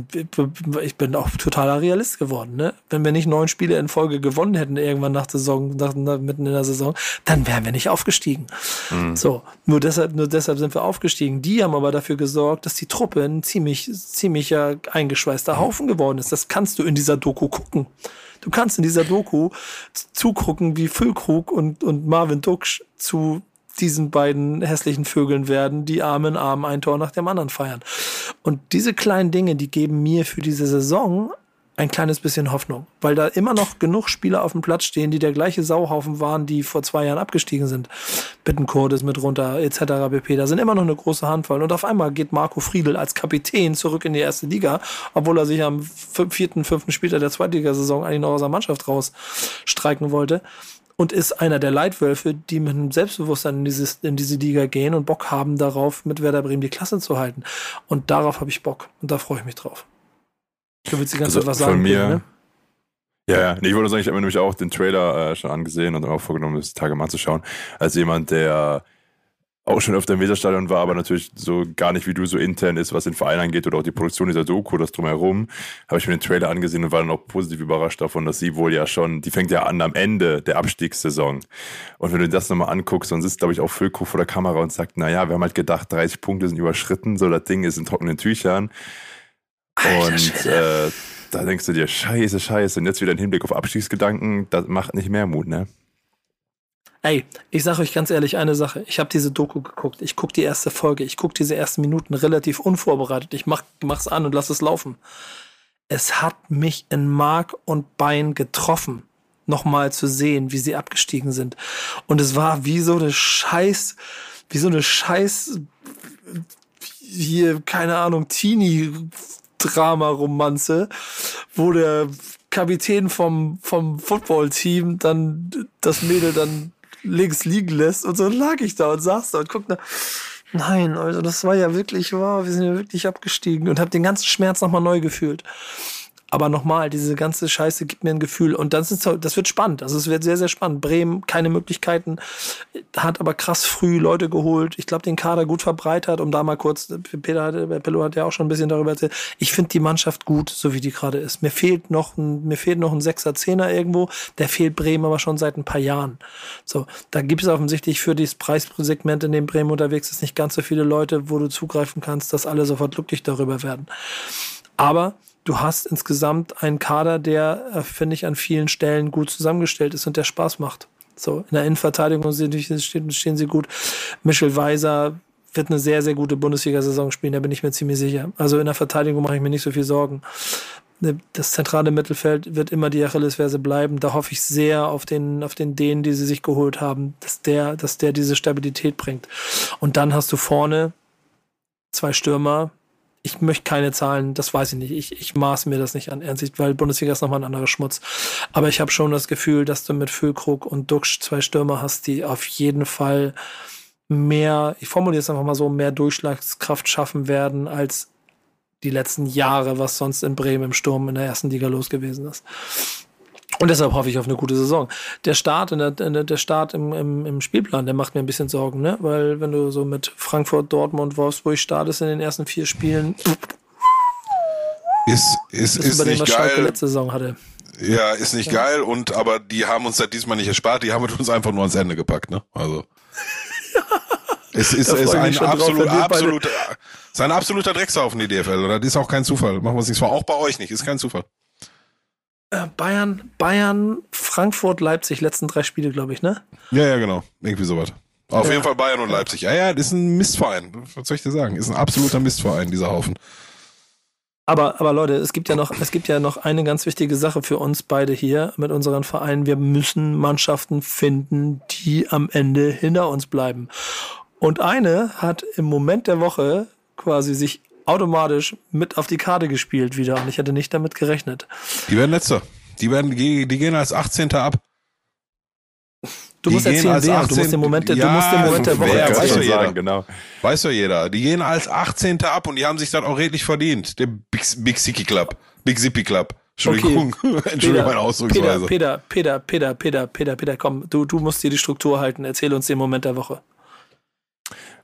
ich bin auch totaler Realist geworden. Ne? Wenn wir nicht neun Spiele in Folge gewonnen hätten, irgendwann nach der Saison, nach, mitten in der Saison, dann wären wir nicht aufgestiegen. Mhm. So, nur deshalb, nur deshalb sind wir aufgestiegen. Die haben aber dafür gesorgt, dass die Truppe ein ziemlich, ziemlicher eingeschweißter Haufen geworden ist. Das kannst du in dieser Doku gucken. Du kannst in dieser Doku zugucken, wie Füllkrug und, und Marvin Duksch zu diesen beiden hässlichen Vögeln werden, die Arm in Arm ein Tor nach dem anderen feiern. Und diese kleinen Dinge, die geben mir für diese Saison ein kleines bisschen Hoffnung, weil da immer noch genug Spieler auf dem Platz stehen, die der gleiche Sauhaufen waren, die vor zwei Jahren abgestiegen sind. Bittencourt ist mit runter, etc. pp. Da sind immer noch eine große Handvoll. Und auf einmal geht Marco Friedel als Kapitän zurück in die erste Liga, obwohl er sich am vierten, fünften Spieltag der Zweitligasaison eigentlich noch aus der Mannschaft rausstreiken wollte und ist einer der Leitwölfe, die mit einem Selbstbewusstsein in, dieses, in diese Liga gehen und Bock haben darauf, mit Werder Bremen die Klasse zu halten. Und darauf habe ich Bock und da freue ich mich drauf. Du willst die ganze also Zeit was sagen. Von mir, ne? Ja, ja. Nee, ich wollte sagen, ich habe mir nämlich auch den Trailer äh, schon angesehen und auch vorgenommen, das Tage mal zu schauen. Als jemand, der auch schon öfter im Weserstadion war, aber natürlich so gar nicht wie du so intern ist, was den Verein angeht oder auch die Produktion dieser Doku, das drumherum, habe ich mir den Trailer angesehen und war dann auch positiv überrascht davon, dass sie wohl ja schon, die fängt ja an am Ende der Abstiegssaison. Und wenn du das nochmal anguckst, dann sitzt, glaube ich, auch Füllkrug vor der Kamera und sagt, naja, wir haben halt gedacht, 30 Punkte sind überschritten, so das Ding ist in trockenen Tüchern. Alter, und äh, da denkst du dir, scheiße, scheiße, und jetzt wieder ein Hinblick auf Abstiegsgedanken, das macht nicht mehr Mut, ne? Ey, ich sage euch ganz ehrlich eine Sache. Ich habe diese Doku geguckt. Ich gucke die erste Folge. Ich gucke diese ersten Minuten relativ unvorbereitet. Ich mach, mach's an und lass es laufen. Es hat mich in Mark und Bein getroffen, nochmal zu sehen, wie sie abgestiegen sind. Und es war wie so eine Scheiß, wie so eine Scheiß, hier, keine Ahnung, Teenie-Drama-Romanze, wo der Kapitän vom, vom Football-Team dann das Mädel dann links liegen lässt. Und so lag ich da und saß da und guckte, nein, also das war ja wirklich, wow, wir sind ja wirklich abgestiegen und habe den ganzen Schmerz nochmal neu gefühlt. Aber nochmal, diese ganze Scheiße gibt mir ein Gefühl. Und das, ist, das wird spannend. Also es wird sehr, sehr spannend. Bremen, keine Möglichkeiten, hat aber krass früh Leute geholt. Ich glaube, den Kader gut verbreitert, um da mal kurz, Peter hat, Pello hat ja auch schon ein bisschen darüber erzählt. Ich finde die Mannschaft gut, so wie die gerade ist. Mir fehlt noch ein, mir fehlt noch ein Sechser, Zehner irgendwo. Der fehlt Bremen aber schon seit ein paar Jahren. So, da gibt es offensichtlich für dieses Preissegment, in dem Bremen unterwegs ist, nicht ganz so viele Leute, wo du zugreifen kannst, dass alle sofort glücklich darüber werden. Aber du hast insgesamt einen Kader, der, äh, finde ich, an vielen Stellen gut zusammengestellt ist und der Spaß macht. So, in der Innenverteidigung stehen, stehen sie gut. Michel Weiser wird eine sehr, sehr gute Bundesliga-Saison spielen, da bin ich mir ziemlich sicher. Also in der Verteidigung mache ich mir nicht so viel Sorgen. Das zentrale Mittelfeld wird immer die Achillesferse bleiben. Da hoffe ich sehr auf den, auf den Dehn, die sie sich geholt haben, dass der, dass der diese Stabilität bringt. Und dann hast du vorne zwei Stürmer, ich möchte keine Zahlen, das weiß ich nicht. Ich, ich maß mir das nicht an, ernstlich, weil Bundesliga ist nochmal ein anderer Schmutz. Aber ich habe schon das Gefühl, dass du mit Füllkrug und Duxch zwei Stürmer hast, die auf jeden Fall mehr, ich formuliere es einfach mal so, mehr Durchschlagskraft schaffen werden als die letzten Jahre, was sonst in Bremen im Sturm in der ersten Liga los gewesen ist. Und deshalb hoffe ich auf eine gute Saison. Der Start, in der, in der, der Start im, im, im Spielplan, der macht mir ein bisschen Sorgen, ne? Weil wenn du so mit Frankfurt, Dortmund, Wolfsburg startest in den ersten vier Spielen, ist, ist, ist, ist nicht geil. letzte Saison hatte. Ja, ist nicht ja. geil und aber die haben uns seit diesmal nicht erspart, die haben uns einfach nur ans Ende gepackt, ne? Also. Es ist, ist ein absolut, absolut, ist ein absoluter Dreckshaufen, die DFL. Oder das ist auch kein Zufall. Machen wir es nicht vor. Auch bei euch nicht. Ist kein Zufall. Äh, Bayern, Bayern, Frankfurt, Leipzig, letzten drei Spiele, glaube ich, ne? Ja, ja, genau. Irgendwie sowas. Auf Ja. jeden Fall Bayern und Leipzig. Ja, ja, das ist ein Mistverein. Was soll ich dir sagen? Ist ein absoluter Mistverein, dieser Haufen. Aber, aber Leute, es gibt ja noch, es gibt ja noch eine ganz wichtige Sache für uns beide hier mit unseren Vereinen. Wir müssen Mannschaften finden, die am Ende hinter uns bleiben. Und eine hat im Moment der Woche quasi sich automatisch mit auf die Karte gespielt wieder und ich hätte nicht damit gerechnet. Die werden letzter. Die werden, die die gehen als 18. ab. Du Die musst gehen erzählen, als wer. Du 18 musst den Moment, der- du Ja, musst den Moment der Woche weiß erzählen. doch jeder. sagen, genau. Weiß doch jeder. Die gehen als 18. ab und die haben sich dann auch redlich verdient. Der Big, Big Sicky Club. Big Zippy Club. Entschuldigung. Entschuldigung meine Ausdrucksweise. Peter, Peter, Peter, Peter, Peter, Peter, komm, du, du musst dir die Struktur halten. Erzähl uns den Moment der Woche.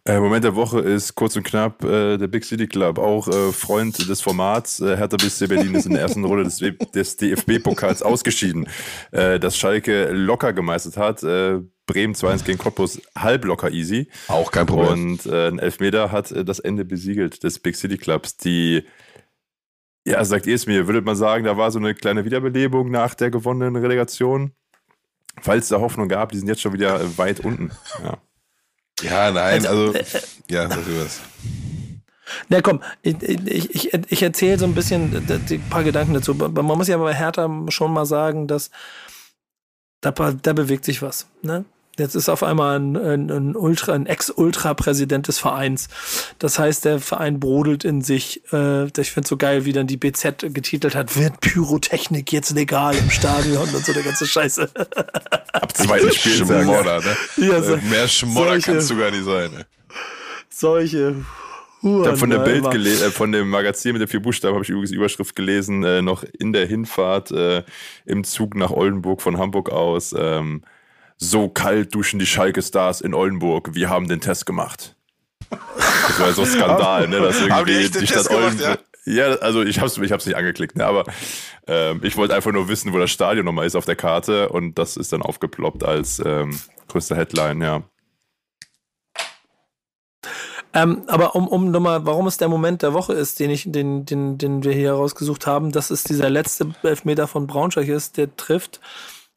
Äh, Moment der Woche ist kurz und knapp äh, der Big City Club, auch äh, Freund des Formats. Äh, Hertha BSC Berlin ist in der ersten Runde des, des DFB-Pokals ausgeschieden. Äh, das Schalke locker gemeistert hat. Äh, Bremen 2-1 gegen Cottbus halb locker easy. Auch kein Problem. Und äh, ein Elfmeter hat äh, das Ende besiegelt des Big City Clubs. Die, ja, sagt ihr es mir, würdet man sagen, da war so eine kleine Wiederbelebung nach der gewonnenen Relegation? Falls es da Hoffnung gab, die sind jetzt schon wieder weit unten. Ja. Ja, nein, Also, also, ja, sag du was. Na komm, ich, ich, ich, erzähle so ein bisschen ein paar Gedanken dazu. Man muss ja bei Hertha schon mal sagen, dass da, da bewegt sich was. Ne? Jetzt ist auf einmal ein, ein, ein Ultra, ein Ex-Ultra-Präsident des Vereins. Das heißt, der Verein brodelt in sich. Äh, ich finde so geil, wie dann die BZ getitelt hat, wird Pyrotechnik jetzt legal im Stadion und so eine ganze Scheiße. Ab zweiten. Schmodder, ne? Ja, so- Äh, Mehr Schmodder solche- kannst du gar nicht sein. Ne? Solche Huren. Ich habe von der Bild äh, von dem Magazin mit den vier Buchstaben habe ich übrigens die Überschrift gelesen, äh, noch in der Hinfahrt äh, im Zug nach Oldenburg von Hamburg aus. Ähm, so kalt duschen die Schalke-Stars in Oldenburg. Wir haben den Test gemacht. Das war so ein Skandal, ne? Dass Haben die irgendwie echt den die Stadt Test gemacht, Oldenburg. Ja, also ich hab's, ich hab's nicht angeklickt, ne? aber ähm, ich wollte einfach nur wissen, wo das Stadion nochmal ist auf der Karte und das ist dann aufgeploppt als ähm, größte Headline, ja. Ähm, aber um, um nochmal, warum es der Moment der Woche ist, den, ich, den, den, den wir hier rausgesucht haben, dass es dieser letzte Elfmeter von Braunschweig ist, der trifft,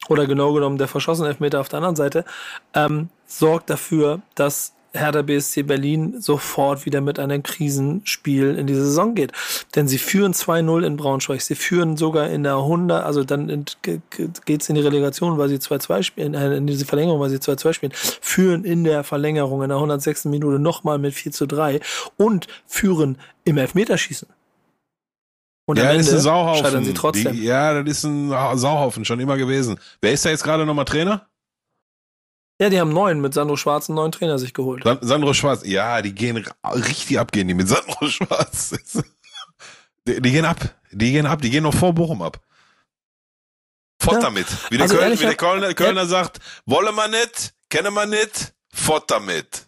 oder genau genommen der verschossene Elfmeter auf der anderen Seite, ähm, sorgt dafür, dass Hertha BSC Berlin sofort wieder mit einem Krisenspiel in die Saison geht. Denn sie führen 2-0 in Braunschweig. Sie führen sogar in der 100, also dann geht's in die Relegation, weil sie 2-2 spielen, äh, in diese Verlängerung, weil sie 2-2 spielen, führen in der Verlängerung in der 106. Minute nochmal mit 4 zu 3 und führen im Elfmeterschießen. Und Ja, am das ist Ende ein Sauhaufen. scheitern sie trotzdem. Die, ja, das ist ein Sauhaufen, schon immer gewesen. Wer ist da jetzt gerade nochmal Trainer? ja, die haben neun mit Sandro Schwarz einen neuen Trainer sich geholt. San- Sandro Schwarz. Ja, die gehen richtig abgehen, die mit Sandro Schwarz. Die, die gehen ab. Die gehen ab. Die gehen noch vor Bochum ab. Fort Ja. damit. Wie der, Also Köln, wie der ja- Kölner, Kölner sagt, wolle man nicht, kenne man nicht, fort damit.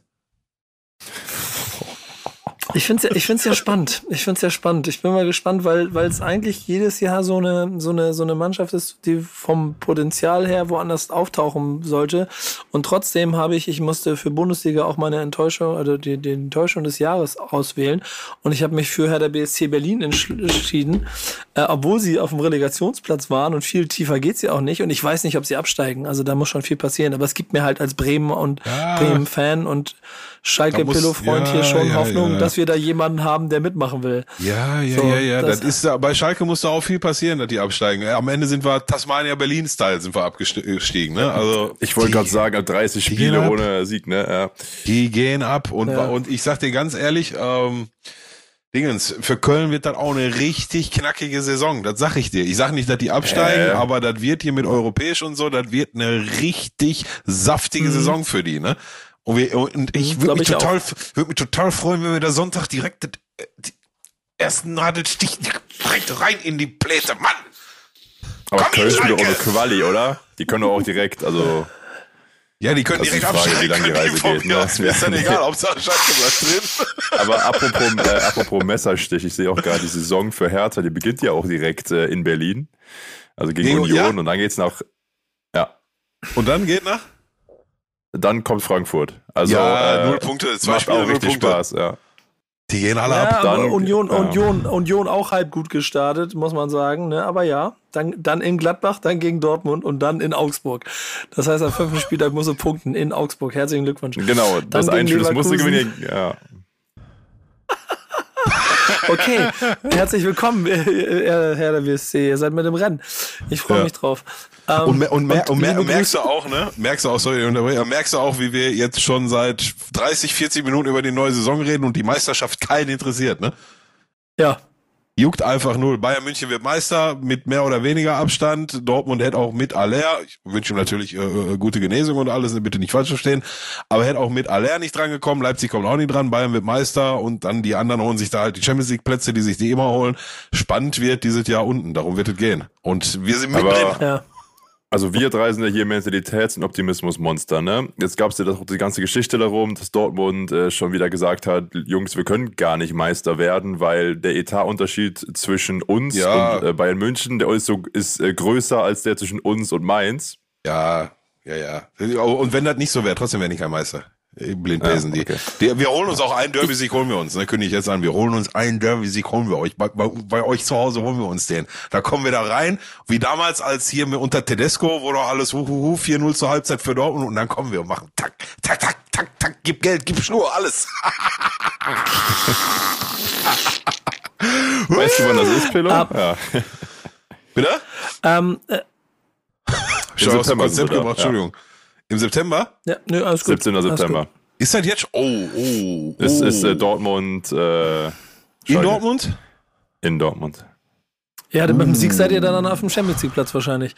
Ich finde es ich find's ja spannend. Ich finde es ja spannend. Ich bin mal gespannt, weil weil es eigentlich jedes Jahr so eine, so, eine, so eine Mannschaft ist, die vom Potenzial her woanders auftauchen sollte. Und trotzdem habe ich, ich musste für Bundesliga auch meine Enttäuschung, also die, die Enttäuschung des Jahres auswählen. Und ich habe mich für Hertha BSC Berlin entsch- entschieden, äh, obwohl sie auf dem Relegationsplatz waren und viel tiefer geht's ja auch nicht. Und ich weiß nicht, ob sie absteigen. Also da muss schon viel passieren. Aber es gibt mir halt als Bremen und Ja. Bremen-Fan und Da Schalke-Pillow-Freund muss- hier ja, schon ja, Hoffnung, ja. dass wir da jemanden haben, der mitmachen will. Ja, ja, So, ja, ja. Das, das- ist da, bei Schalke muss da auch viel passieren, dass die absteigen. Am Ende sind wir Tasmania Berlin-Style sind wir abgestiegen, ne? Also Ich wollte gerade sagen, 30 die Spiele ohne Sieg, ne? Ja. Die gehen ab und, Ja. und ich sag dir ganz ehrlich, ähm, Dingens, für Köln wird das auch eine richtig knackige Saison. Das sag ich dir. Ich sag nicht, dass die absteigen, Äh. aber das wird hier mit europäisch und so, das wird eine richtig saftige Saison für die, ne? Und, wir, und ich Mhm, würde mich ich total, würde mich total freuen, wenn wir da Sonntag direkt das, äh, die ersten Nadelstich direkt rein in die Pläte, Mann! Aber Komm, Köln spielt doch auch eine! Quali, oder? Die können doch auch direkt, also Ja, die können Das direkt die Frage, absteigen. wie lange die Reise von geht, ne? aus. Mir ist dann Ja. egal, Hauptsache Schalke bleibt drin. Aber apropos, äh, apropos Messerstich, ich sehe auch gerade die Saison für Hertha, die beginnt ja auch direkt äh, in Berlin. Also gegen Gegen- Union ja? und dann geht's nach, ja, Und dann geht nach? Dann kommt Frankfurt. Also Ja, äh, null Punkte, zwei macht Spiele, auch null richtig Punkte. Spaß, ja. Die gehen alle Ja, ab. Dann- Union, ja. Union, Union auch halb gut gestartet, muss man sagen. Ne? Aber ja, dann, dann in Gladbach, dann gegen Dortmund und dann in Augsburg. Das heißt, am fünften Spieltag musst du punkten in Augsburg. Herzlichen Glückwunsch. Genau, das gegen Einspiel, das musste gewinnen. Ja. Okay, herzlich willkommen, äh, äh, Herr der WSC. Ihr seid mit dem Rennen. Ich freue Ja. mich drauf. Ähm, Und, mer- und, mer und, mer und merkst du auch, ne? Merkst du auch, sorry, unterbreche, merkst du auch, wie wir jetzt schon seit 30, 40 Minuten über die neue Saison reden und die Meisterschaft keinen interessiert, ne? Ja, Juckt einfach null. Bayern München wird Meister mit mehr oder weniger Abstand. Dortmund hätte auch mit Aller, ich wünsche ihm natürlich äh, äh, gute Genesung und alles, bitte nicht falsch verstehen, aber hätte auch mit Aller nicht dran gekommen. Leipzig kommt auch nicht dran, Bayern wird Meister und dann die anderen holen sich da halt die Champions League Plätze, die sich die immer holen. Spannend wird dieses Jahr unten, darum wird es gehen. Und wir sind Aber- mittendrin. ja. Also wir drei sind ja hier Mentalitäts- und Optimismusmonster, ne? Jetzt gab es ja die ganze Geschichte darum, dass Dortmund äh, schon wieder gesagt hat, Jungs, wir können gar nicht Meister werden, weil der Etatunterschied zwischen uns Ja. und äh, Bayern München, der ist, so, ist äh, größer als der zwischen uns und Mainz. Ja, ja, ja. Und wenn das nicht so wäre, trotzdem wäre ich kein Meister. Blindbesen Ja, die. okay. die. Wir holen uns auch einen Derby-Sieg, holen wir uns. Ne, kündige ich jetzt an. Wir holen uns einen Derby-Sieg, holen wir euch. Bei, bei, bei euch zu Hause holen wir uns den. Da kommen wir da rein, wie damals als hier mit unter Tedesco, wo doch alles hu, hu, hu 4-0 zur Halbzeit für Dortmund und dann kommen wir und machen tak, tak, tak, tak, tak, gib Geld, gib Schnur, alles. Weißt du, wann das ist, Pillow? Ab- Ja. Bitte? Ähm, äh, Schon aus dem Konzept gebracht, Entschuldigung. Im September? ja, nö, alles gut. 17. Alles September. gut. Ist das jetzt? Oh, oh, oh. Es ist äh, Dortmund. Äh, In. Dortmund? In Dortmund. Ja, mit dem Sieg seid ihr dann auf dem Champions League Platz wahrscheinlich.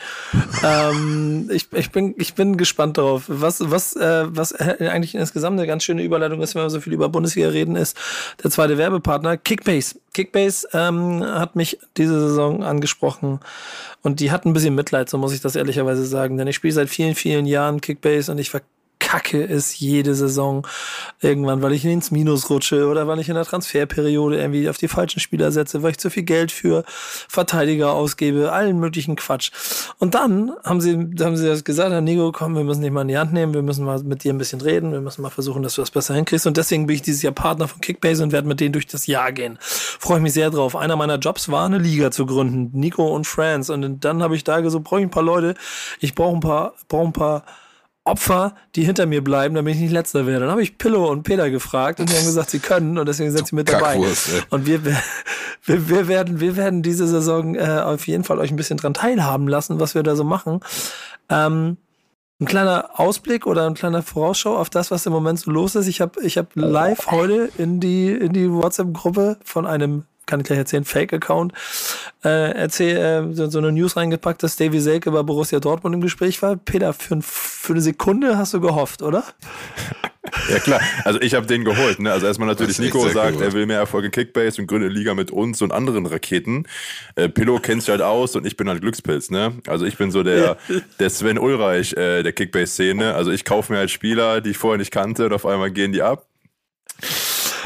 ähm, ich, ich, bin, ich bin gespannt darauf. Was, was, äh, was eigentlich insgesamt eine ganz schöne Überleitung ist, wenn wir so viel über Bundesliga reden, ist der zweite Werbepartner Kickbase. Kickbase ähm, hat mich diese Saison angesprochen und die hat ein bisschen Mitleid, so muss ich das ehrlicherweise sagen. Denn ich spiele seit vielen, vielen Jahren Kickbase und ich verkacke es jede Saison irgendwann, weil ich ins Minus rutsche oder weil ich in der Transferperiode irgendwie auf die falschen Spieler setze, weil ich zu viel Geld für Verteidiger ausgebe, allen möglichen Quatsch. Und dann haben sie, haben sie das gesagt, Herr Nico, komm, wir müssen dich mal in die Hand nehmen, wir müssen mal mit dir ein bisschen reden, wir müssen mal versuchen, dass du das besser hinkriegst. Und deswegen bin ich dieses Jahr Partner von Kickbase und werde mit denen durch das Jahr gehen. Freue ich mich sehr drauf. Einer meiner Jobs war, eine Liga zu gründen, Nico und Friends. Und dann habe ich da gesagt, brauche ich ein paar Leute, ich brauche ein paar, brauche ein paar Opfer, die hinter mir bleiben, damit ich nicht letzter werde. Dann habe ich Pillow und Peter gefragt und die haben gesagt, sie können und deswegen sind sie mit dabei. Kackwurst. Und wir, wir, wir, werden, wir werden diese Saison äh, auf jeden Fall euch ein bisschen dran teilhaben lassen, was wir da so machen. Ähm, ein kleiner Ausblick oder ein kleiner Vorausschau auf das, was im Moment so los ist. Ich habe ich hab live heute in die, in die WhatsApp-Gruppe von einem, kann ich gleich erzählen, Fake-Account, äh, erzähl, äh, so, so eine News reingepackt, dass Davy Selke bei Borussia Dortmund im Gespräch war. Peter, für, ein, für eine Sekunde hast du gehofft, oder? Ja klar, also ich habe den geholt. Ne? Also erstmal natürlich, Nico sagt, cool. er will mehr Erfolg in Kickbase und gründet eine Liga mit uns und anderen Raketen. Äh, Pillow kennt sich halt aus und ich bin halt Glückspilz. Ne? Also ich bin so der, der Sven Ulreich äh, der Kickbase-Szene. Also ich kaufe mir halt Spieler, die ich vorher nicht kannte und auf einmal gehen die ab.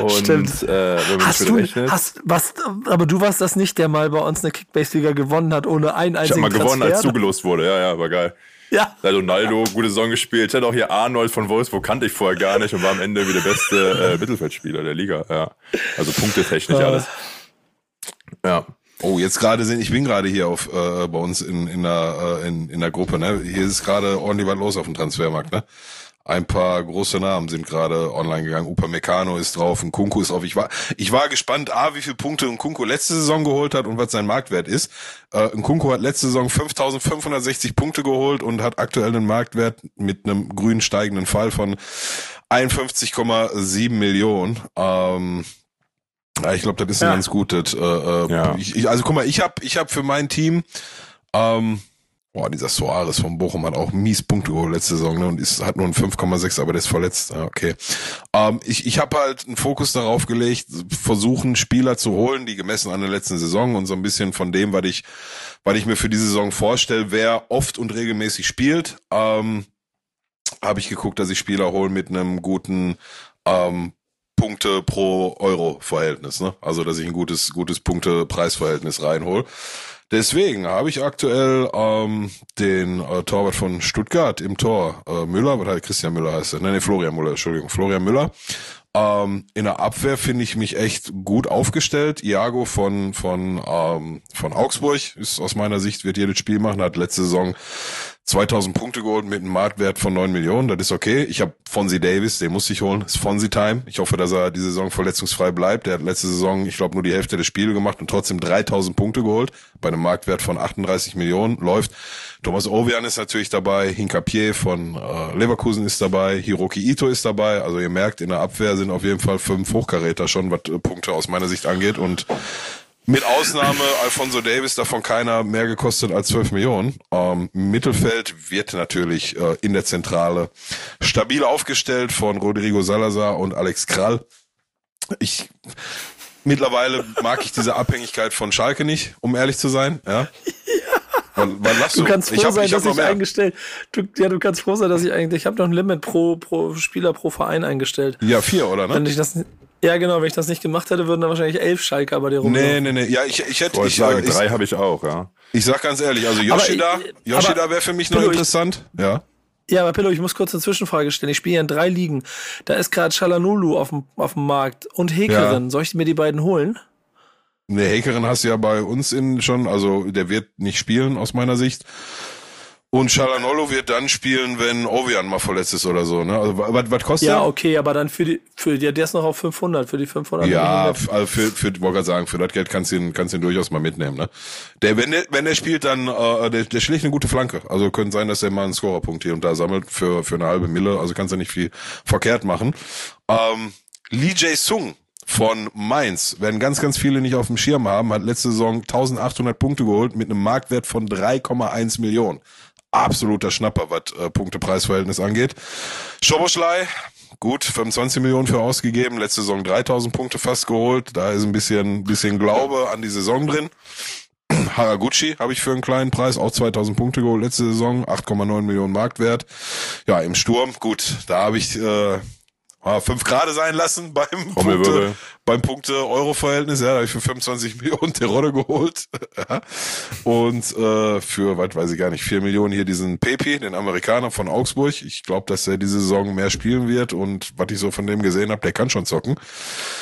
Und Stimmt. äh, Hast du, rechnet, hast, was, aber du warst das nicht, der mal bei uns eine Kickbase-Liga gewonnen hat, ohne einen ich habe einzigen mal gewonnen, als Transfer? zugelost wurde. Ja, ja, war geil. Ja. Da Ronaldo, gute Saison gespielt. Ich hatte auch hier Arnold von Wolfsburg, kannte ich vorher gar nicht und war am Ende wie der beste äh, Mittelfeldspieler der Liga. Ja. Also punktetechnisch Äh. alles. Ja. Oh, jetzt gerade sind, ich bin gerade hier auf äh, bei uns in, in, der, äh, in, in der Gruppe, ne? Hier ist gerade ordentlich was los auf dem Transfermarkt, ne? Ein paar große Namen sind gerade online gegangen. Upamecano ist drauf, ein Kunku ist drauf. Ich war, ich war gespannt, A, wie viele Punkte ein Kunku letzte Saison geholt hat und was sein Marktwert ist. Äh, ein Kunku hat letzte Saison 5560 Punkte geholt und hat aktuell einen Marktwert mit einem grün steigenden Fall von 51,7 Millionen. Ähm, ja, ich glaube, das ist ein Ja. ganz gutes. Äh, äh, Ja. ich, also guck mal, ich habe ich hab für mein Team, ähm, boah, dieser Soares von Bochum hat auch mies Punkte geholt letzte Saison ne, und ist, hat nur ein 5,6, aber der ist verletzt. Ah, okay. Ähm, ich ich habe halt einen Fokus darauf gelegt, versuchen Spieler zu holen, die gemessen an der letzten Saison und so ein bisschen von dem, was ich, was ich mir für diese Saison vorstelle, wer oft und regelmäßig spielt. Ähm, habe ich geguckt, dass ich Spieler hole mit einem guten ähm, Punkte pro Euro Verhältnis, ne? Also dass ich ein gutes gutes Punkte Preisverhältnis reinhol. Deswegen habe ich aktuell ähm, den äh, Torwart von Stuttgart im Tor, äh, Müller, was heißt Christian Müller heißt? Nein, nee, Florian Müller, Entschuldigung, Florian Müller. Ähm, in der Abwehr finde ich mich echt gut aufgestellt. Iago von von ähm, von Augsburg ist aus meiner Sicht wird jedes Spiel machen. Hat letzte Saison 2000 Punkte geholt mit einem Marktwert von 9 Millionen. Das ist okay. Ich habe Fonzie Davis, den muss ich holen. Das ist Fonzie Time. Ich hoffe, dass er diese Saison verletzungsfrei bleibt. Der hat letzte Saison, ich glaube, nur die Hälfte des Spiele gemacht und trotzdem 3000 Punkte geholt. Bei einem Marktwert von 38 Millionen läuft. Thomas Ovian ist natürlich dabei. Hinkapier von äh, Leverkusen ist dabei. Hiroki Ito ist dabei. Also ihr merkt, in der Abwehr sind auf jeden Fall fünf Hochkaräter schon, was äh, Punkte aus meiner Sicht angeht. Und mit Ausnahme Alfonso Davis, davon keiner mehr gekostet als 12 Millionen. Ähm, Mittelfeld wird natürlich äh, in der Zentrale stabil aufgestellt von Rodrigo Salazar und Alex Krall. Ich mittlerweile mag ich diese Abhängigkeit von Schalke nicht, um ehrlich zu sein. Ja. Wann, wann lachst du? Du kannst froh hab, sein, ich dass ich eingestellt. Du, ja, du kannst froh sein, dass ich eigentlich. Ich habe noch ein Limit pro pro Spieler pro Verein eingestellt. Ja, vier oder ne? Wenn ich das ja, genau, wenn ich das nicht gemacht hätte, würden da wahrscheinlich elf Schalker bei dir rumlaufen. Nee, nee, nee. Ja, ich, ich hätte. Ich, sagen, ich, drei habe ich auch, ja. Ich sag ganz ehrlich, also Yoshida, Yoshida wäre für mich noch interessant. Ich, ja. Ja, aber Pillow, ich muss kurz eine Zwischenfrage stellen. Ich spiele ja in drei Ligen. Da ist gerade Chalanulu auf dem, auf dem Markt und Hekerin. Ja. Soll ich mir die beiden holen? Ne, Hekerin hast du ja bei uns in schon, also der wird nicht spielen aus meiner Sicht. Und Chalanolo wird dann spielen, wenn Ovian mal verletzt ist oder so, ne? Also, was, was kostet Ja, okay, aber dann für die, für die, der ist noch auf 500, für die 500. Ja, also für, für, wollte gerade sagen, für das Geld kannst du ihn, kannst du ihn durchaus mal mitnehmen, ne? Der, wenn der, wenn der spielt, dann, äh, der, der schlägt eine gute Flanke. Also könnte sein, dass er mal einen Scorerpunkt hier und da sammelt für, für eine halbe Mille. Also kannst du nicht viel verkehrt machen. Ähm, Lee Jae Sung von Mainz, werden ganz, ganz viele nicht auf dem Schirm haben, hat letzte Saison 1800 Punkte geholt mit einem Marktwert von 3,1 Millionen absoluter Schnapper, was äh, Punkte-Preis-Verhältnis angeht. Schoboschlei, gut, 25 Millionen für ausgegeben, letzte Saison 3000 Punkte fast geholt, da ist ein bisschen, bisschen Glaube an die Saison drin. Haraguchi habe ich für einen kleinen Preis auch 2000 Punkte geholt letzte Saison, 8,9 Millionen Marktwert. Ja, im Sturm, gut, da habe ich äh, fünf Grade sein lassen beim Punkte, beim Punkte-Euro-Verhältnis. Ja, da habe ich für 25 Millionen Terodde geholt. Und äh, für, was weiß ich gar nicht, vier Millionen hier diesen Pepe, den Amerikaner von Augsburg. Ich glaube, dass er diese Saison mehr spielen wird. Und was ich so von dem gesehen habe, der kann schon zocken.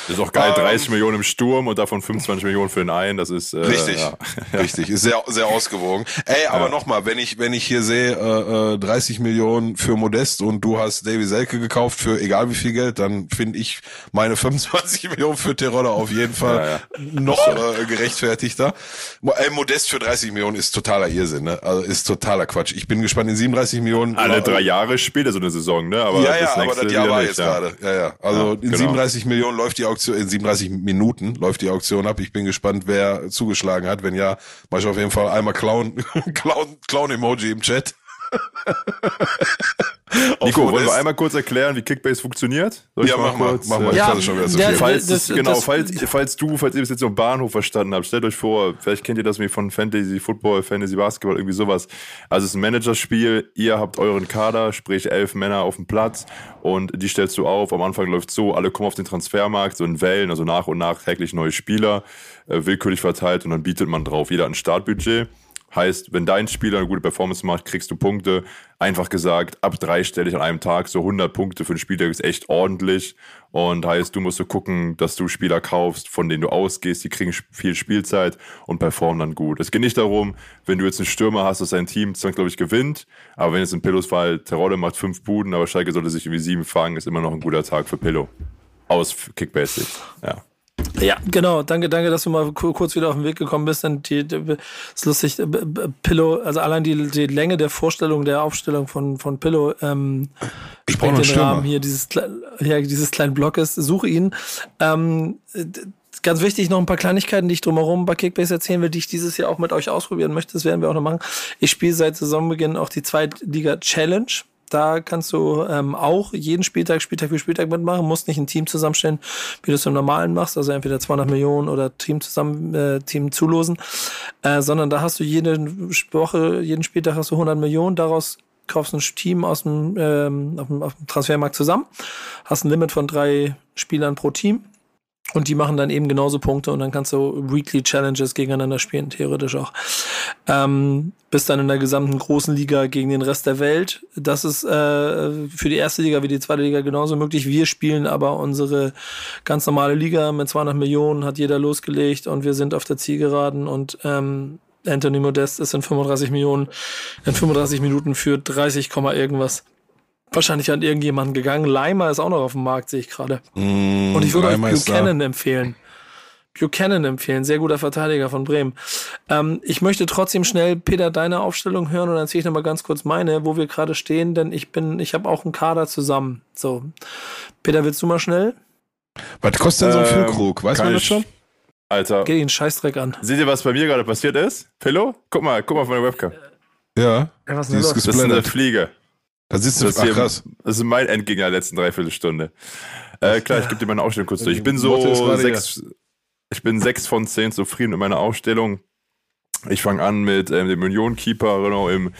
Das ist auch geil, ähm, 30 Millionen im Sturm und davon 25 Millionen für den einen. Das ist äh, richtig, ja. richtig, ist sehr, sehr ausgewogen. Ey, aber ja. nochmal, wenn ich, wenn ich hier sehe, äh, 30 äh, Millionen für Modest und du hast Davy Selke gekauft für egal wie viel Geld, dann finde ich meine 25 Millionen für Terodde auf jeden Fall ja, noch äh, gerechtfertigter. Ey, Modest für 30 Millionen ist totaler Irrsinn, ne? Also ist totaler Quatsch. Ich bin gespannt, in 37 Millionen. Alle drei Jahre spielt er so eine Saison, ne? Aber ja, ja, aber das Jahr war nicht, jetzt gerade. Ja, ja. Also in genau. 37 Millionen läuft die Auktion, in 37 Minuten läuft die Auktion ab. Ich bin gespannt, wer zugeschlagen hat. Wenn ja, mach ich auf jeden Fall einmal Clown, Clown, Clown-Emoji im Chat. Nico, wollen wir einmal kurz erklären, wie Kickbase funktioniert? Soll ja, mach mal, mach mal. Ja, schon wieder so der, falls, das, genau, das, falls, falls du, falls ihr bis jetzt so Bahnhof verstanden habt, stellt euch vor, vielleicht kennt ihr das wie von Fantasy Football, Fantasy Basketball, irgendwie sowas. Also es ist ein Managerspiel, ihr habt euren Kader, sprich elf Männer auf dem Platz und die stellst du auf. Am Anfang läuft so, alle kommen auf den Transfermarkt, so in Wellen, also nach und nach täglich neue Spieler, äh, willkürlich verteilt und dann bietet man drauf. Jeder hat ein Startbudget Heißt, wenn dein Spieler eine gute Performance macht, kriegst du Punkte. Einfach gesagt, ab drei stelle ich an einem Tag so 100 Punkte für einen Spieler ist echt ordentlich. Und heißt, du musst so gucken, dass du Spieler kaufst, von denen du ausgehst, die kriegen viel Spielzeit und performen dann gut. Es geht nicht darum, wenn du jetzt einen Stürmer hast, dass dein Team ich, gewinnt. Aber wenn jetzt ein Pillows Fall, Terodde macht fünf Buden, aber Schalke sollte sich irgendwie sieben fangen, ist immer noch ein guter Tag für Pillow. Aus Kickbase-Sicht, ja. Ja, genau. Danke, danke, dass du mal kurz wieder auf den Weg gekommen bist. Und die, die ist lustig. Pillow, also allein die, die Länge der Vorstellung, der Aufstellung von, von Pillow, ähm, ich sprengt den Stürmer. Rahmen hier dieses, ja, dieses kleinen Blockes. Suche ihn. Ähm, ganz wichtig, noch ein paar Kleinigkeiten, die ich drumherum bei Kickbase erzählen will, die ich dieses Jahr auch mit euch ausprobieren möchte. Das werden wir auch noch machen. Ich spiele seit Saisonbeginn auch die Zweitliga Challenge. Da kannst du ähm, auch jeden Spieltag, Spieltag für Spieltag mitmachen, musst nicht ein Team zusammenstellen, wie du es im Normalen machst, also entweder 200 Millionen oder Team zusammen, äh, Team zulosen, äh, sondern da hast du jede Woche, jeden Spieltag hast du 100 Millionen, daraus kaufst ein Team aus dem, ähm, auf, dem, auf dem Transfermarkt zusammen, hast ein Limit von drei Spielern pro Team Und die machen dann eben genauso Punkte und dann kannst du Weekly Challenges gegeneinander spielen, theoretisch auch. Ähm, bist dann in der gesamten großen Liga gegen den Rest der Welt. Das ist äh, für die erste Liga wie die zweite Liga genauso möglich. Wir spielen aber unsere ganz normale Liga mit 200 Millionen, hat jeder losgelegt und wir sind auf der Zielgeraden und ähm, Anthony Modest ist in 35 Millionen, in 35 Minuten für 30, irgendwas wahrscheinlich an irgendjemanden gegangen. Leimer ist auch noch auf dem Markt, sehe ich gerade. Mm, und ich würde euch Buchanan empfehlen. Buchanan empfehlen, sehr guter Verteidiger von Bremen. Ähm, ich möchte trotzdem schnell, Peter, deine Aufstellung hören und dann ziehe ich nochmal ganz kurz meine, wo wir gerade stehen, denn ich bin, ich habe auch einen Kader zusammen. So. Peter, willst du mal schnell? Was kostet denn so ein ähm, Füllkrug? Weiß man das schon? Alter. Geh den Scheißdreck an. Seht ihr, was bei mir gerade passiert ist? Pillow? Guck mal, guck mal auf meine Webcam. Ja. ja was ist das ist eine Fliege. Da sitzt du, das, ach, krass. das ist mein Endgegner der letzten Dreiviertelstunde. Äh, klar, ich gebe dir meine Ausstellung kurz durch. Ich bin so sechs, ich bin sechs von zehn zufrieden mit meiner Ausstellung. Ich fange an mit ähm, dem Union-Keeper Renault im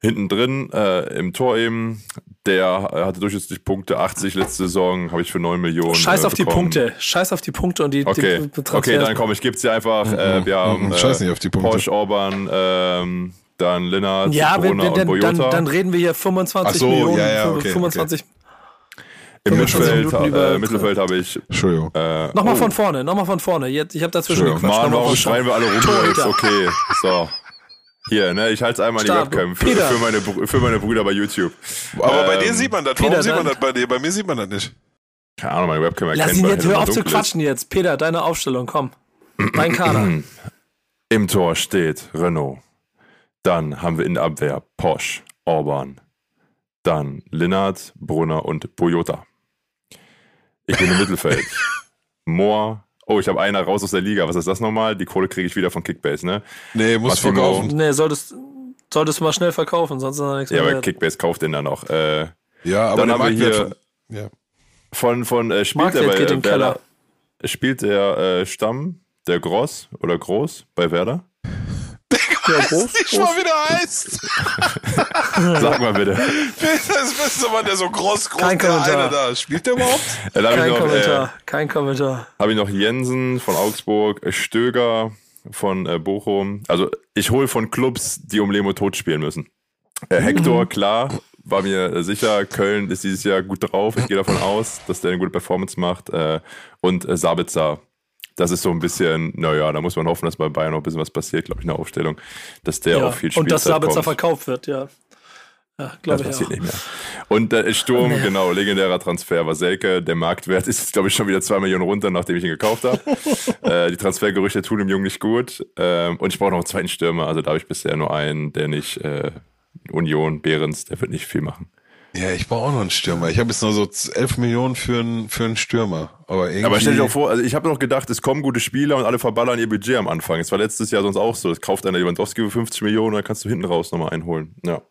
hinten drin, äh, im Tor eben. Der hatte durchschnittlich Punkte 80 letzte Saison, habe ich für 9 Millionen. Scheiß äh, auf die Punkte. Scheiß auf die Punkte und die, okay. die Okay, dann komm, ich gebe dir einfach. Äh, wir haben äh, Scheiß nicht auf die Punkte. Porsche Orban, ähm, dann Lennart, ja, Corona wenn, wenn, und Boyota. Dann, dann reden wir hier 25 so, Millionen, ja, ja, okay, 25 okay. Im Mittelfeld, äh, Mittelfeld habe ich. Entschuldigung. Äh, nochmal oh. von vorne, nochmal von vorne. Jetzt, ich habe dazwischen gequatscht. Mann, warum schreien wir alle rum jetzt? Okay, so. Hier, ne, ich halte einmal die Webcam für, für, meine, für meine Brüder bei YouTube. Aber ähm, bei dir sieht man das. Warum Peter, sieht man das bei dir? Bei mir sieht man das nicht. Keine Ahnung, meine Webcam erkennt Lass ihn jetzt, hör auf zu quatschen jetzt. Peter, deine Aufstellung, komm. Dein Kader. Im Tor steht Renault. Dann haben wir in der Abwehr Posch, Orban. Dann Linnert, Brunner und Boyota. Ich bin im Mittelfeld. Moor. Oh, ich habe einer raus aus der Liga. Was ist das nochmal? Die Kohle kriege ich wieder von Kickbase, ne? Nee, muss verkaufen. Nee, solltest, solltest du mal schnell verkaufen, sonst ist da nichts Ja, aber Kickbase kauft den dann noch. Äh, ja, aber dann haben wir hier schon, ja. von, von äh, spielt der bei äh, Werder, spielt der äh, Stamm, der Gross oder Groß bei Werder? Der groß, nicht groß. mal wieder heißt. Sag mal bitte. Das beste Mann, der so groß, groß Kein Kommentar. da. Spielt der überhaupt? Kein noch, Kommentar. Äh, Kein Kommentar. Habe ich noch Jensen von Augsburg, Stöger von äh, Bochum. Also ich hole von Clubs, die um Lemo tot spielen müssen. Äh, Hector, mhm. klar, war mir sicher. Köln ist dieses Jahr gut drauf. Ich gehe davon aus, dass der eine gute Performance macht. Äh, und äh, Sabitzer das ist so ein bisschen, naja, da muss man hoffen, dass bei Bayern noch ein bisschen was passiert, glaube ich, in der Aufstellung, dass der ja, auch viel Spielzeit Und dass Sabitzer verkauft wird, ja. Ja, glaube ich passiert auch. nicht mehr. Und der Sturm, nee. genau, legendärer Transfer war Selke. Der Marktwert ist jetzt, glaube ich, schon wieder zwei Millionen runter, nachdem ich ihn gekauft habe. äh, die Transfergerüchte tun dem Jungen nicht gut. Ähm, und ich brauche noch einen zweiten Stürmer. Also da habe ich bisher nur einen, der nicht äh, Union, Behrens, der wird nicht viel machen. Ja, ich brauche auch noch einen Stürmer. Ich habe jetzt nur so 11 Millionen für einen, für einen Stürmer. Aber, irgendwie aber stell dir doch vor, also ich habe noch gedacht, es kommen gute Spieler und alle verballern ihr Budget am Anfang. Es war letztes Jahr sonst auch so. Es kauft einer Lewandowski für 50 Millionen, dann kannst du hinten raus nochmal einholen. Ja.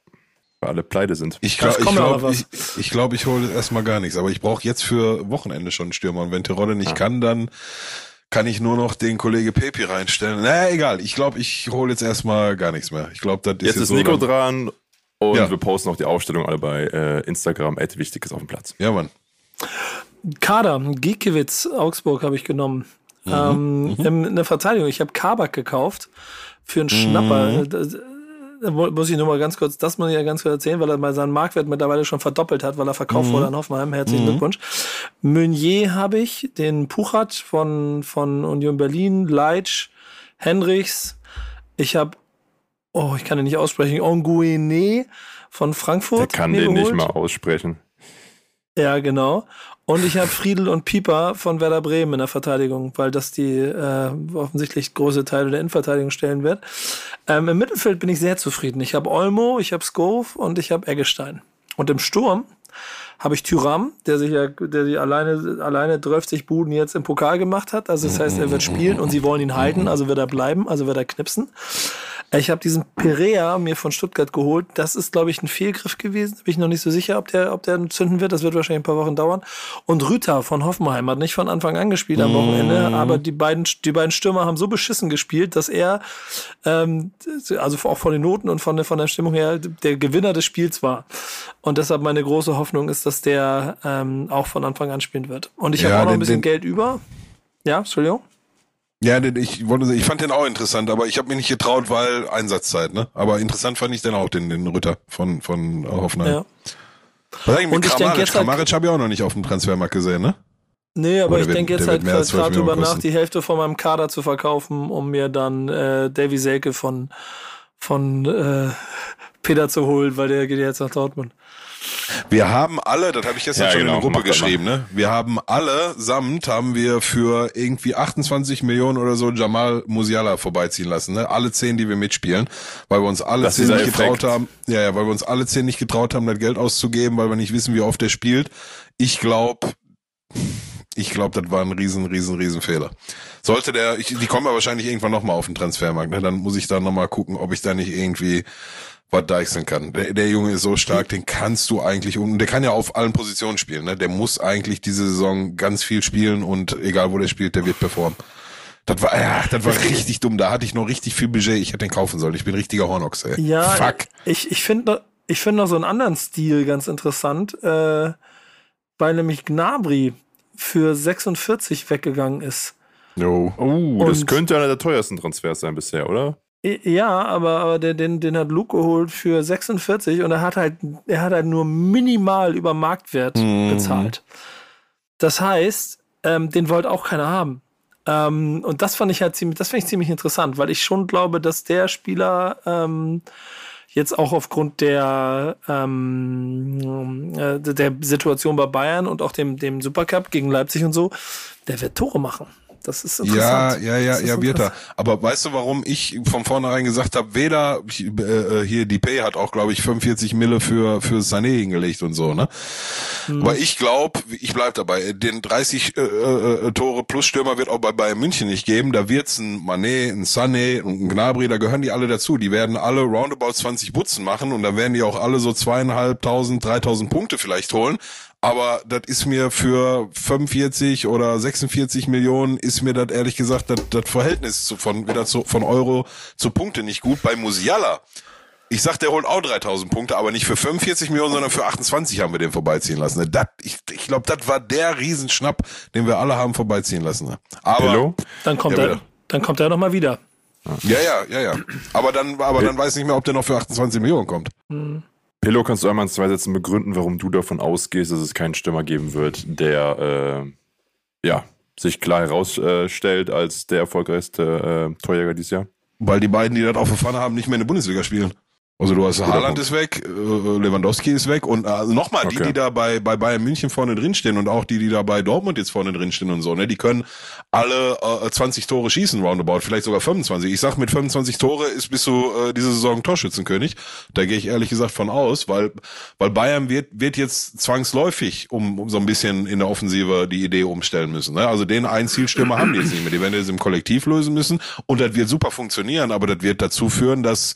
Weil alle pleite sind. Ich glaube, ich glaube, ich, ich, glaub, ich hole erstmal gar nichts. Aber ich brauche jetzt für Wochenende schon einen Stürmer. Und wenn Terodde nicht ah. kann, dann kann ich nur noch den Kollege Pepi reinstellen. Naja, egal. Ich glaube, ich hole jetzt erstmal gar nichts mehr. Ich glaube, das ist jetzt, jetzt ist so Nico dran und ja. wir posten auch die Aufstellung alle bei äh, Instagram. At wichtig ist auf dem Platz. Ja, Mann. Kader, Giekewitz, Augsburg habe ich genommen. Mhm. Ähm, mhm. In der Verteidigung, ich habe Kabak gekauft für einen Schnapper. Mhm. Da, da muss ich nur mal ganz kurz, das muss ich ja ganz kurz erzählen, weil er mal seinen Marktwert mittlerweile schon verdoppelt hat, weil er verkauft mhm. wurde an Hoffenheim. Herzlichen mhm. Glückwunsch. Meunier habe ich, den Puchat von, von Union Berlin, Leitsch, Henrichs. Ich habe oh, ich kann den nicht aussprechen, Onguene von Frankfurt. Der kann den geholt. nicht mal aussprechen. Ja, genau. Und ich habe Friedel und Pieper von Werder Bremen in der Verteidigung, weil das die äh, offensichtlich große Teile der Innenverteidigung stellen wird. Ähm, Im Mittelfeld bin ich sehr zufrieden. Ich habe Olmo, ich habe Skov und ich habe Eggestein. Und im Sturm habe ich Tyram, der sich ja, der sich alleine, alleine 30 Buden jetzt im Pokal gemacht hat. Also das heißt, er wird spielen und sie wollen ihn halten, also wird er bleiben, also wird er knipsen. Ich habe diesen Perea mir von Stuttgart geholt. Das ist, glaube ich, ein Fehlgriff gewesen. Bin ich noch nicht so sicher, ob der, ob der zünden wird. Das wird wahrscheinlich ein paar Wochen dauern. Und Rüther von Hoffenheim hat nicht von Anfang an gespielt am Wochenende, mm. aber die beiden, die beiden Stürmer haben so beschissen gespielt, dass er, ähm, also auch von den Noten und von der, von der Stimmung her, der Gewinner des Spiels war. Und deshalb meine große Hoffnung ist, dass der ähm, auch von Anfang an spielen wird. Und ich ja, habe auch noch ein bisschen den, Geld über. Ja, Entschuldigung. Ja, ich wollte, ich fand den auch interessant, aber ich habe mich nicht getraut, weil Einsatzzeit, ne? Aber interessant fand ich den auch, den, den Ritter von, von Hoffenheim. Ja. Was eigentlich mit Kramaric? Kramaric habe ich auch noch nicht auf dem Transfermarkt gesehen, ne? Nee, aber Oder ich denke jetzt halt gerade drüber nach, die Hälfte von meinem Kader zu verkaufen, um mir dann äh, Davy Selke von, von äh, Peter zu holen, weil der geht jetzt nach Dortmund. Wir haben alle, das habe ich gestern ja, schon genau, in der Gruppe geschrieben, ne? Wir haben alle samt haben wir für irgendwie 28 Millionen oder so Jamal Musiala vorbeiziehen lassen, ne? Alle zehn, die wir mitspielen, weil wir uns alle das zehn nicht getraut haben. Ja, ja, weil wir uns alle zehn nicht getraut haben, das Geld auszugeben, weil wir nicht wissen, wie oft er spielt. Ich glaube, ich glaube, das war ein riesen, riesen, riesen Fehler. Sollte der, ich, die kommen ja wahrscheinlich irgendwann nochmal auf den Transfermarkt, ne? Dann muss ich da nochmal gucken, ob ich da nicht irgendwie was deichseln kann. Der, der Junge ist so stark, den kannst du eigentlich, und der kann ja auf allen Positionen spielen, ne? Der muss eigentlich diese Saison ganz viel spielen und egal wo der spielt, der wird performen. Das war, ja, das war richtig dumm. Da hatte ich noch richtig viel Budget. Ich hätte den kaufen sollen. Ich bin richtiger Hornox, ey. Ja, Fuck. ich, ich finde ich finde noch so einen anderen Stil ganz interessant, äh, weil nämlich Gnabry für 46 weggegangen ist. No. Oh, das könnte einer der teuersten Transfers sein bisher, oder? Ja, aber, aber den, den hat Luke geholt für 46 und er hat halt, er hat halt nur minimal über Marktwert mhm. bezahlt. Das heißt, ähm, den wollte auch keiner haben. Ähm, und das fand ich halt ziemlich, das finde ich ziemlich interessant, weil ich schon glaube, dass der Spieler ähm, jetzt auch aufgrund der, ähm, äh, der Situation bei Bayern und auch dem, dem Supercup gegen Leipzig und so, der wird Tore machen. Das ist interessant. Ja, ja, ja, ja, wird er. Aber weißt du, warum ich von vornherein gesagt habe, weder äh, hier die Pay hat auch, glaube ich, 45 Mille für für Sané hingelegt und so, ne? Hm. Aber ich glaube, ich bleib dabei, den 30 äh, äh, Tore plus Stürmer wird auch bei Bayern München nicht geben. Da wird's ein Mané, ein Sané und ein Gnabry, da gehören die alle dazu. Die werden alle roundabout 20 Butzen machen und da werden die auch alle so zweieinhalbtausend, dreitausend Punkte vielleicht holen. Aber das ist mir für 45 oder 46 Millionen ist mir das ehrlich gesagt das, das Verhältnis zu, von wieder zu, von Euro zu Punkte nicht gut. Bei Musiala, ich sag, der holt auch 3000 Punkte, aber nicht für 45 Millionen, sondern für 28 haben wir den vorbeiziehen lassen. Das, ich ich glaube, das war der Riesenschnapp, den wir alle haben vorbeiziehen lassen. Aber Hello? dann kommt ja, er, dann kommt er noch mal wieder. Ja, ja, ja, ja. Aber dann, aber dann weiß ich nicht mehr, ob der noch für 28 Millionen kommt. Hm. Pillow, kannst du einmal in zwei Sätzen begründen, warum du davon ausgehst, dass es keinen Stürmer geben wird, der äh, ja, sich klar herausstellt als der erfolgreichste äh, Torjäger dieses Jahr? Weil die beiden, die das auf der Pfanne haben, nicht mehr in der Bundesliga spielen. Also du hast Haaland ist weg, äh, Lewandowski ist weg und also nochmal, okay. die, die da bei, bei Bayern München vorne drinstehen und auch die, die da bei Dortmund jetzt vorne drinstehen und so, ne, die können alle äh, 20 Tore schießen roundabout, vielleicht sogar 25. Ich sag, mit 25 Tore ist bist du äh, diese Saison Torschützenkönig. Da gehe ich ehrlich gesagt von aus, weil, weil Bayern wird, wird jetzt zwangsläufig um, um so ein bisschen in der Offensive die Idee umstellen müssen. Ne? Also den einen Zielstürmer haben die jetzt nicht mehr, die werden jetzt im Kollektiv lösen müssen und das wird super funktionieren, aber das wird dazu führen, dass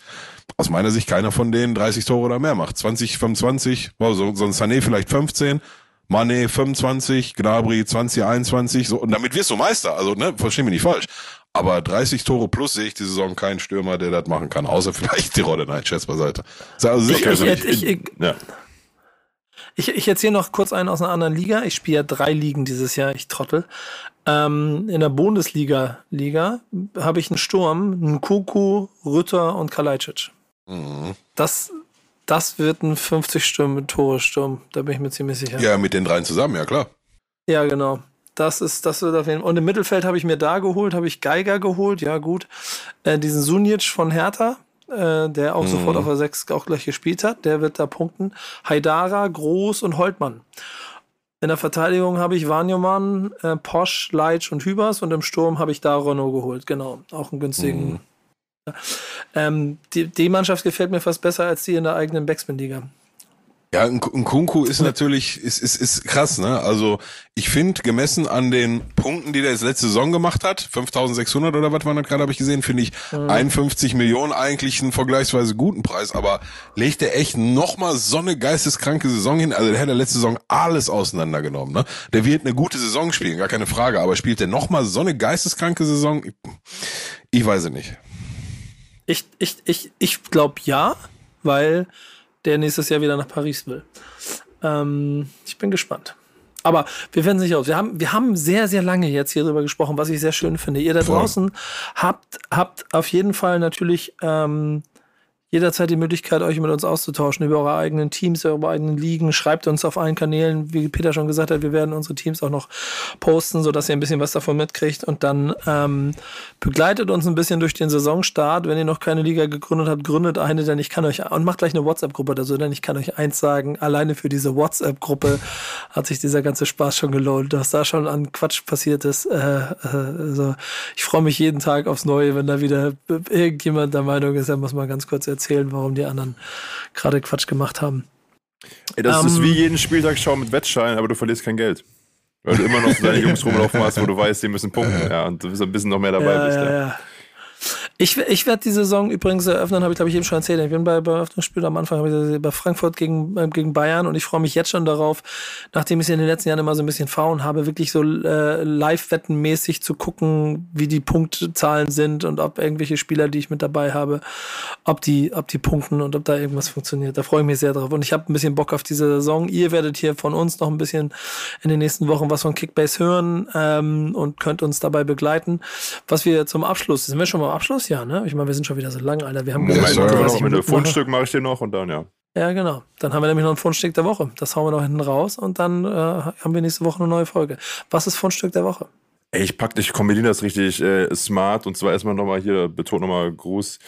aus meiner Sicht keiner von denen 30 Tore oder mehr macht. 20, 25, wow, so, so ein Sané vielleicht 15, Mane 25, Gnabry 20, 21, so, und damit wirst du Meister. Also, ne, versteh mich nicht falsch. Aber 30 Tore plus sehe ich die Saison keinen Stürmer, der das machen kann, außer vielleicht die Rolle. Nein, Scherz beiseite. Also ich, ich, ich, ich, ja. ich, ich erzähle noch kurz einen aus einer anderen Liga. Ich spiele ja drei Ligen dieses Jahr, ich trottel. Ähm, in der Bundesliga Liga habe ich einen Sturm, einen Kuku, Rütter und Kalajdzic. Mhm. Das, das wird ein 50 Sturm Tore Sturm, da bin ich mir ziemlich sicher. Ja, mit den dreien zusammen, ja klar. Ja, genau. Das ist, das wird auf jeden Fall. Und im Mittelfeld habe ich mir da geholt, habe ich Geiger geholt, ja gut. Äh, diesen Sunic von Hertha, äh, der auch mhm. sofort auf der 6 auch gleich gespielt hat, der wird da punkten. Haidara, Groß und Holtmann. In der Verteidigung habe ich Wanyoman, äh, Posch, Leitsch und Hübers und im Sturm habe ich da Renault geholt, genau. Auch einen günstigen. Mhm. Ähm, die, die Mannschaft gefällt mir fast besser als die in der eigenen Backspin-Liga. Ja, ein, Kunku ist natürlich, ist, ist, ist krass, ne? Also ich finde, gemessen an den Punkten, die der jetzt letzte Saison gemacht hat, 5600 oder was war das gerade, habe ich gesehen, finde ich mhm. 51 Millionen eigentlich einen vergleichsweise guten Preis, aber legt der echt nochmal so eine geisteskranke Saison hin? Also der hat der letzte Saison alles auseinandergenommen, ne? Der wird eine gute Saison spielen, gar keine Frage, aber spielt der nochmal so eine geisteskranke Saison? Ich, ich weiß es nicht. Ich, ich, ich, ich glaube ja, weil der nächstes Jahr wieder nach Paris will. Ähm, ich bin gespannt. Aber wir werden sicher aus. Wir haben, wir haben sehr, sehr lange jetzt hier drüber gesprochen, was ich sehr schön finde. Ihr da draußen habt, habt auf jeden Fall natürlich ähm, jederzeit die Möglichkeit, euch mit uns auszutauschen über eure eigenen Teams, eure eigenen Ligen. Schreibt uns auf allen Kanälen, wie Peter schon gesagt hat, wir werden unsere Teams auch noch posten, sodass ihr ein bisschen was davon mitkriegt. Und dann ähm, begleitet uns ein bisschen durch den Saisonstart. Wenn ihr noch keine Liga gegründet habt, gründet eine, denn ich kann euch, und macht gleich eine WhatsApp-Gruppe so, denn ich kann euch eins sagen, alleine für diese WhatsApp-Gruppe hat sich dieser ganze Spaß schon gelohnt. Was da schon an Quatsch passiert ist. Äh, äh, also ich freue mich jeden Tag aufs Neue, wenn da wieder irgendjemand der Meinung ist, er muss mal ganz kurz erzählen erzählen, warum die anderen gerade Quatsch gemacht haben. Ey, das um, ist ähm, wie jeden Spieltag schauen mit Wettschein, aber du verlierst kein Geld. Weil du immer noch so deine Jungs rumlaufen hast, wo du weißt, die müssen punkten. Ja, und du bist ein bisschen noch mehr dabei ja, bist. Ja, ja. Ich, ich werde die Saison übrigens eröffnen, habe ich glaube ich eben schon erzählt. Ich bin bei, bei Eröffnungsspiel am Anfang bei Frankfurt gegen, äh, gegen Bayern und ich freue mich jetzt schon darauf, nachdem ich es in den letzten Jahren immer so ein bisschen fahren habe, wirklich so äh, live-wettenmäßig zu gucken, wie die Punktzahlen sind und ob irgendwelche Spieler, die ich mit dabei habe, ob die, ob die punkten und ob da irgendwas funktioniert. Da freue ich mich sehr drauf. Und ich habe ein bisschen Bock auf diese Saison. Ihr werdet hier von uns noch ein bisschen in den nächsten Wochen was von Kickbase hören ähm, und könnt uns dabei begleiten. Was wir zum Abschluss, sind wir schon mal am Abschluss? Ja, ne? Ich meine, wir sind schon wieder so lang, Alter. Wir haben ja, ja, mit einem Fundstück mache ich dir noch und dann, ja. Ja, genau. Dann haben wir nämlich noch ein Fundstück der Woche. Das hauen wir noch hinten raus und dann äh, haben wir nächste Woche eine neue Folge. Was ist Fundstück der Woche? Ey, ich pack, ich kombiniere das richtig äh, smart und zwar erstmal nochmal hier, betont nochmal Gruß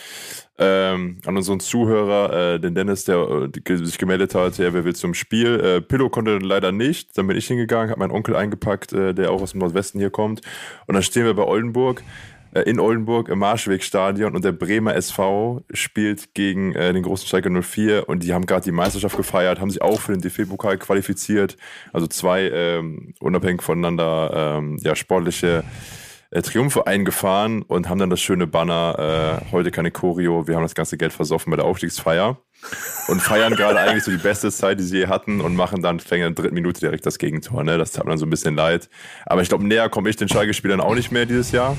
ähm, an unseren Zuhörer, äh, den Dennis, der äh, sich gemeldet hat, ja, wer will zum Spiel. Äh, Pillow konnte leider nicht, dann bin ich hingegangen, habe meinen Onkel eingepackt, äh, der auch aus dem Nordwesten hier kommt und dann stehen wir bei Oldenburg in Oldenburg im Marschwegstadion und der Bremer SV spielt gegen äh, den großen Schalke 04 und die haben gerade die Meisterschaft gefeiert, haben sich auch für den DFB-Pokal qualifiziert. Also zwei ähm, unabhängig voneinander ähm, ja, sportliche äh, Triumphe eingefahren und haben dann das schöne Banner, äh, heute keine Choreo, wir haben das ganze Geld versoffen bei der Aufstiegsfeier und feiern gerade eigentlich so die beste Zeit, die sie je hatten und machen dann, fängt in der dritten Minute direkt das Gegentor. Ne? Das tat mir dann so ein bisschen leid. Aber ich glaube, näher komme ich den Schalke-Spielern auch nicht mehr dieses Jahr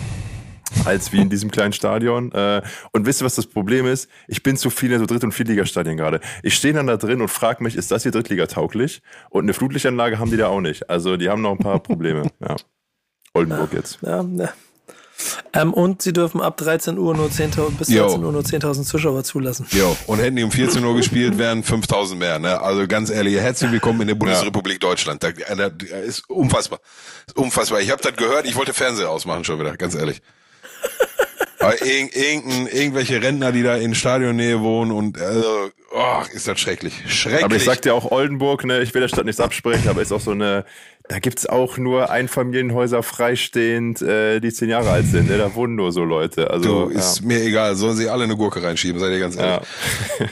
als wie in diesem kleinen Stadion. Äh, und wisst ihr, was das Problem ist? Ich bin zu viel in so Dritt- und Viertligastadien gerade. Ich stehe dann da drin und frage mich, ist das hier Drittliga-tauglich? Und eine Flutlichtanlage haben die da auch nicht. Also die haben noch ein paar Probleme. Ja. Oldenburg jetzt. Ja, ja. Ähm, und sie dürfen ab 13 Uhr nur 10 bis 13 Uhr nur 10.000 Zuschauer zulassen. Jo, und hätten die um 14 Uhr gespielt, wären 5.000 mehr. Ne? Also ganz ehrlich, herzlich willkommen in der Bundesrepublik ja. Deutschland. Da, da, da ist unfassbar. Ist unfassbar. Ich habe das gehört, ich wollte Fernseher ausmachen schon wieder, ganz ehrlich. Aber irg irgendwelche Rentner, die da in Stadionnähe wohnen und also, oh, ist das schrecklich. Schrecklich. Aber ich sag dir auch Oldenburg, ne, ich will der Stadt nichts absprechen, aber ist auch so eine, da gibt's auch nur Einfamilienhäuser freistehend, äh, die zehn Jahre alt sind. Ne? Da wohnen nur so Leute. Also, du, ist ja. mir egal, sollen sie alle eine Gurke reinschieben, seid ihr ganz ehrlich. Ja.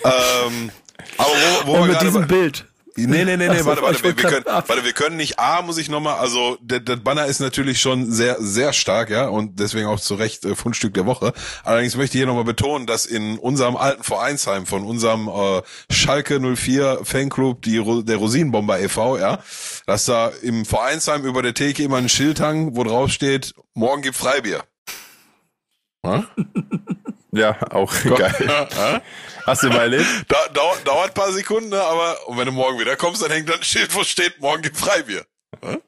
ähm, aber wo, wo und mit diesem Bild Nee, nee, nee, nee, so, warte, warte, wir, wir können, warte, wir können nicht, A, muss ich nochmal, also, der, der Banner ist natürlich schon sehr, sehr stark, ja, und deswegen auch zu Recht äh, Fundstück der Woche. Allerdings möchte ich hier nochmal betonen, dass in unserem alten Vereinsheim von unserem äh, Schalke 04 Fanclub, die, der Rosinenbomber e.V., ja, dass da im Vereinsheim über der Theke immer ein Schild hang, wo drauf steht, morgen gibt Freibier. Hm? Ja, auch geil. Hast du mal erlebt? Da, dauert, dauert ein paar Sekunden, ne, aber und wenn du morgen wieder kommst, dann hängt da ein Schild, wo steht, morgen gibt Freibier. Hm?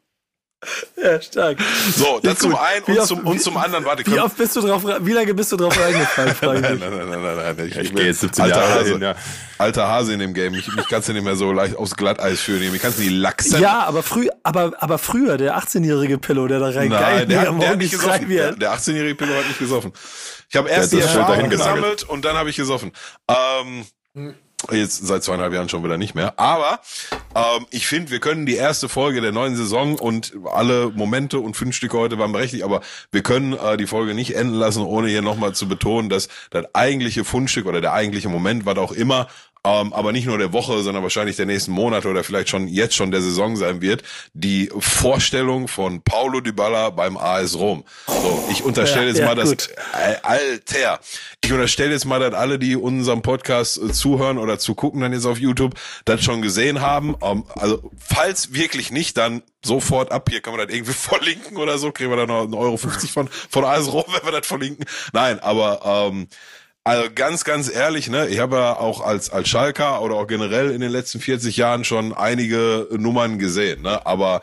Ja, stark. So, das zum einen und, oft, zum, und zum anderen, warte, komm. Wie oft bist du drauf, wie lange bist du drauf reingefallen, nein, nein, nein, nein, nein, nein, ich, ich gehe jetzt 17 Jahre Hase, hin, ja. Alter Hase in dem Game. Ich, mich kannst du nicht mehr so leicht aufs Glatteis führen. Ich kannst du die Lachsen. Ja, aber früh, aber, aber früher, der 18-jährige Pillow, der da rein Nein, der, hat, der hat nicht gesoffen. Der, der 18-jährige Pillow hat nicht gesoffen. Ich habe erst die Erfahrung gesammelt und dann habe ich gesoffen. Ähm, Jetzt seit zweieinhalb Jahren schon wieder nicht mehr. Aber ähm, ich finde, wir können die erste Folge der neuen Saison und alle Momente und fünf Stücke heute waren berechtigt, aber wir können äh, die Folge nicht enden lassen, ohne hier nochmal zu betonen, dass das eigentliche Fundstück oder der eigentliche Moment, was auch immer, ähm, aber nicht nur der Woche, sondern wahrscheinlich der nächsten Monate oder vielleicht schon jetzt schon der Saison sein wird, die Vorstellung von Paulo Dybala beim AS Rom. So, ich unterstelle ja, jetzt ja, mal, dass äh, Alter, ich unterstelle jetzt mal, dass alle, die unserem Podcast äh, zuhören oder zugucken dann jetzt auf YouTube, das schon gesehen haben. Ähm, also falls wirklich nicht, dann sofort ab. Hier kann man das irgendwie verlinken oder so. Kriegen wir dann noch 1,50 Euro von, von AS Rom, wenn wir das verlinken. Nein, aber ähm, Also ganz, ganz ehrlich, ne, ich habe ja auch als, als Schalker oder auch generell in den letzten 40 Jahren schon einige Nummern gesehen, ne? Aber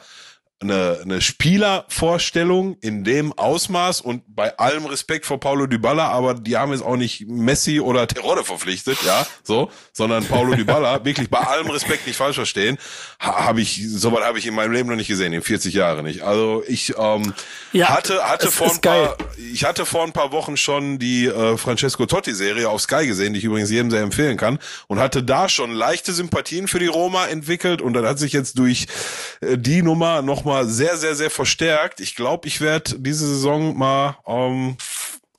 eine, eine Spielervorstellung in dem Ausmaß und bei allem Respekt vor Paulo Dybala, aber die haben jetzt auch nicht Messi oder Terodde verpflichtet, ja, so, sondern Paulo Dybala, wirklich bei allem Respekt nicht falsch verstehen, ha, habe ich, sowas habe ich in meinem Leben noch nicht gesehen, in 40 Jahren nicht. Also ich ähm, ja, hatte, hatte vor ein paar, ich hatte vor ein paar Wochen schon die äh, Francesco Totti Serie auf Sky gesehen, die ich übrigens jedem sehr empfehlen kann und hatte da schon leichte Sympathien für die Roma entwickelt und dann hat sich jetzt durch äh, die Nummer nochmal nochmal sehr, sehr, sehr verstärkt. Ich glaube, ich werde diese Saison mal ähm,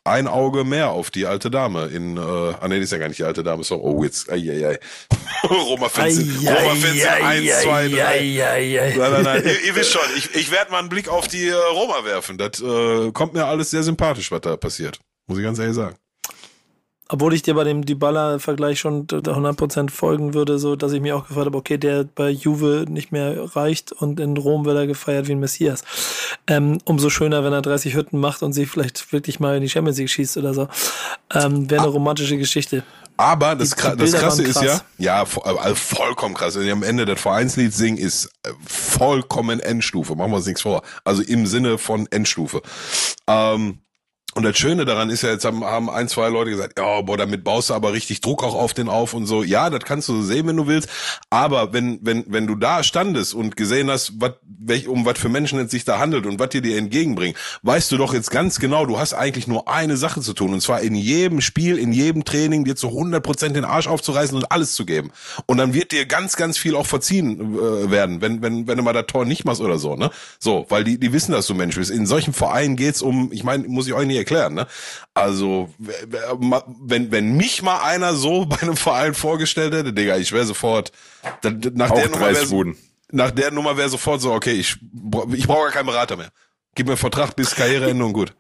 ein Auge mehr auf die alte Dame in, äh, ah nee, die ist ja gar nicht die alte Dame, so, oh, jetzt, ai, ai, ai. Roma Fans, Roma Fans 1, 2, 3. Nein, nein, nein, ihr, ihr wisst schon, ich, ich werde mal einen Blick auf die äh, Roma werfen. Das äh, kommt mir alles sehr sympathisch, was da passiert. Muss ich ganz ehrlich sagen obwohl ich dir bei dem Dybala-Vergleich schon 100% folgen würde, so dass ich mir auch gefragt habe, okay, der bei Juve nicht mehr reicht und in Rom wird er gefeiert wie ein Messias. Ähm, umso schöner, wenn er 30 Hütten macht und sich vielleicht wirklich mal in die Champions League schießt oder so. Ähm, Wäre eine ah. romantische Geschichte. Aber das, die, die das Krasse ist ja, ja, also vollkommen krass. Wenn die am Ende das Vereinslied singen, ist äh, vollkommen Endstufe. Machen wir uns nichts vor. Also im Sinne von Endstufe. Ähm, und das Schöne daran ist ja, jetzt haben, haben ein, zwei Leute gesagt, ja, boah, damit baust du aber richtig Druck auch auf den auf und so. Ja, das kannst du so sehen, wenn du willst. Aber wenn, wenn, wenn du da standest und gesehen hast, wat, welch, um was für Menschen es sich da handelt und was dir dir entgegenbringen, weißt du doch jetzt ganz genau, du hast eigentlich nur eine Sache zu tun. Und zwar in jedem Spiel, in jedem Training dir zu 100 Prozent den Arsch aufzureißen und alles zu geben. Und dann wird dir ganz, ganz viel auch verziehen äh, werden, wenn, wenn, wenn du mal das Tor nicht machst oder so, ne? So, weil die, die wissen, dass du Mensch bist. In solchen Vereinen geht's um, ich meine, muss ich euch nicht erklären. Ne? Also wenn wenn mich mal einer so bei einem Verein vorgestellt hätte, Digga, ich wäre sofort dann, nach Auch der Nummer wär, nach der Nummer wäre sofort so, okay, ich ich brauche gar keinen Berater mehr. Gib mir einen Vertrag bis Karriereende und gut.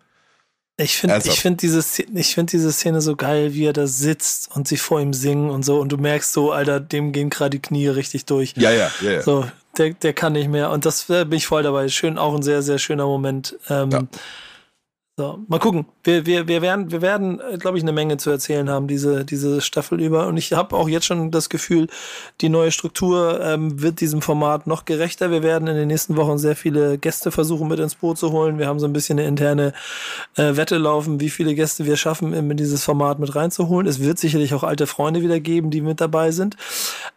Ich finde ich finde diese, ich find diese Szene so geil, wie er da sitzt und sie vor ihm singen und so. Und du merkst so, Alter, dem gehen gerade die Knie richtig durch. Ja, ja, ja. ja. So, der, der kann nicht mehr. Und das bin ich voll dabei. Schön, auch ein sehr, sehr schöner Moment. Ähm, ja. So, mal gucken. Wir, wir, wir werden, wir werden, äh, glaube ich, eine Menge zu erzählen haben, diese, diese Staffel über. Und ich habe auch jetzt schon das Gefühl, die neue Struktur ähm, wird diesem Format noch gerechter. Wir werden in den nächsten Wochen sehr viele Gäste versuchen mit ins Boot zu holen. Wir haben so ein bisschen eine interne äh, Wette laufen, wie viele Gäste wir schaffen, in dieses Format mit reinzuholen. Es wird sicherlich auch alte Freunde wieder geben, die mit dabei sind.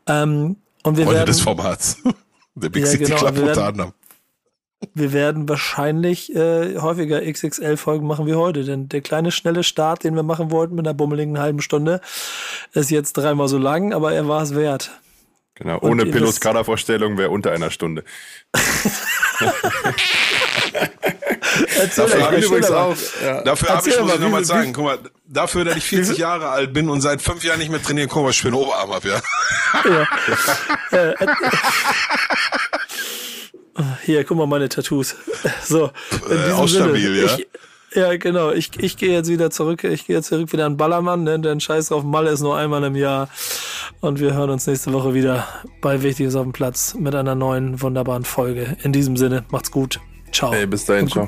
Ähm, und wir Freunde werden, des Formats. Der Big ja, City genau, Club unter anderem wir werden wahrscheinlich äh, häufiger XXL-Folgen machen wie heute, denn der kleine schnelle Start, den wir machen wollten mit einer bummeligen halben Stunde, ist jetzt dreimal so lang, aber er war es wert. Genau, ohne Pillows Kadervorstellung wäre unter einer Stunde. dafür habe ich übrigens auch. Ja. Dafür habe ich, muss ich nochmal sagen, guck mal, dafür, dass ich 40 Jahre alt bin und seit fünf Jahren nicht mehr trainieren, guck mal, ich einen Oberarm habe, ja. ja. Hier, guck mal meine Tattoos. So, in äh, auch stabil, ja. Ich, ja, genau. Ich, ich gehe jetzt wieder zurück. Ich gehe jetzt zurück wieder an Ballermann, ne? denn Scheiß drauf, Malle ist nur einmal im Jahr. Und wir hören uns nächste Woche wieder bei Wichtiges auf dem Platz mit einer neuen, wunderbaren Folge. In diesem Sinne, macht's gut. Ciao. Hey, bis dahin, ciao.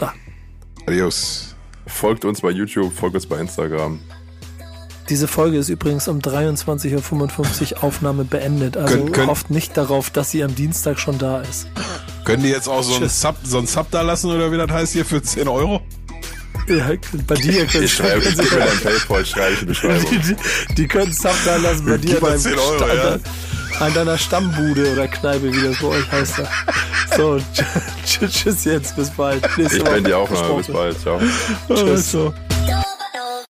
Adios. Folgt uns bei YouTube, folgt uns bei Instagram. Diese Folge ist übrigens um 23.55 Uhr Aufnahme beendet. Also können, können, hofft nicht darauf, dass sie am Dienstag schon da ist. Können die jetzt auch so einen, Sub, so einen Sub da lassen oder wie das heißt hier für 10 Euro? Ja, bei dir können ich schreibe, können sie dein Paypal schreibe ich in Beschreibung. Die, die, die können Sub da lassen bei dir beim 10 Euro, Sta ja. an deiner Stammbude oder Kneipe, wie das bei euch heißt. So, tschüss jetzt, bis bald. Nächste ich bin dir auch noch, bis bald, ciao. Tschüss. So.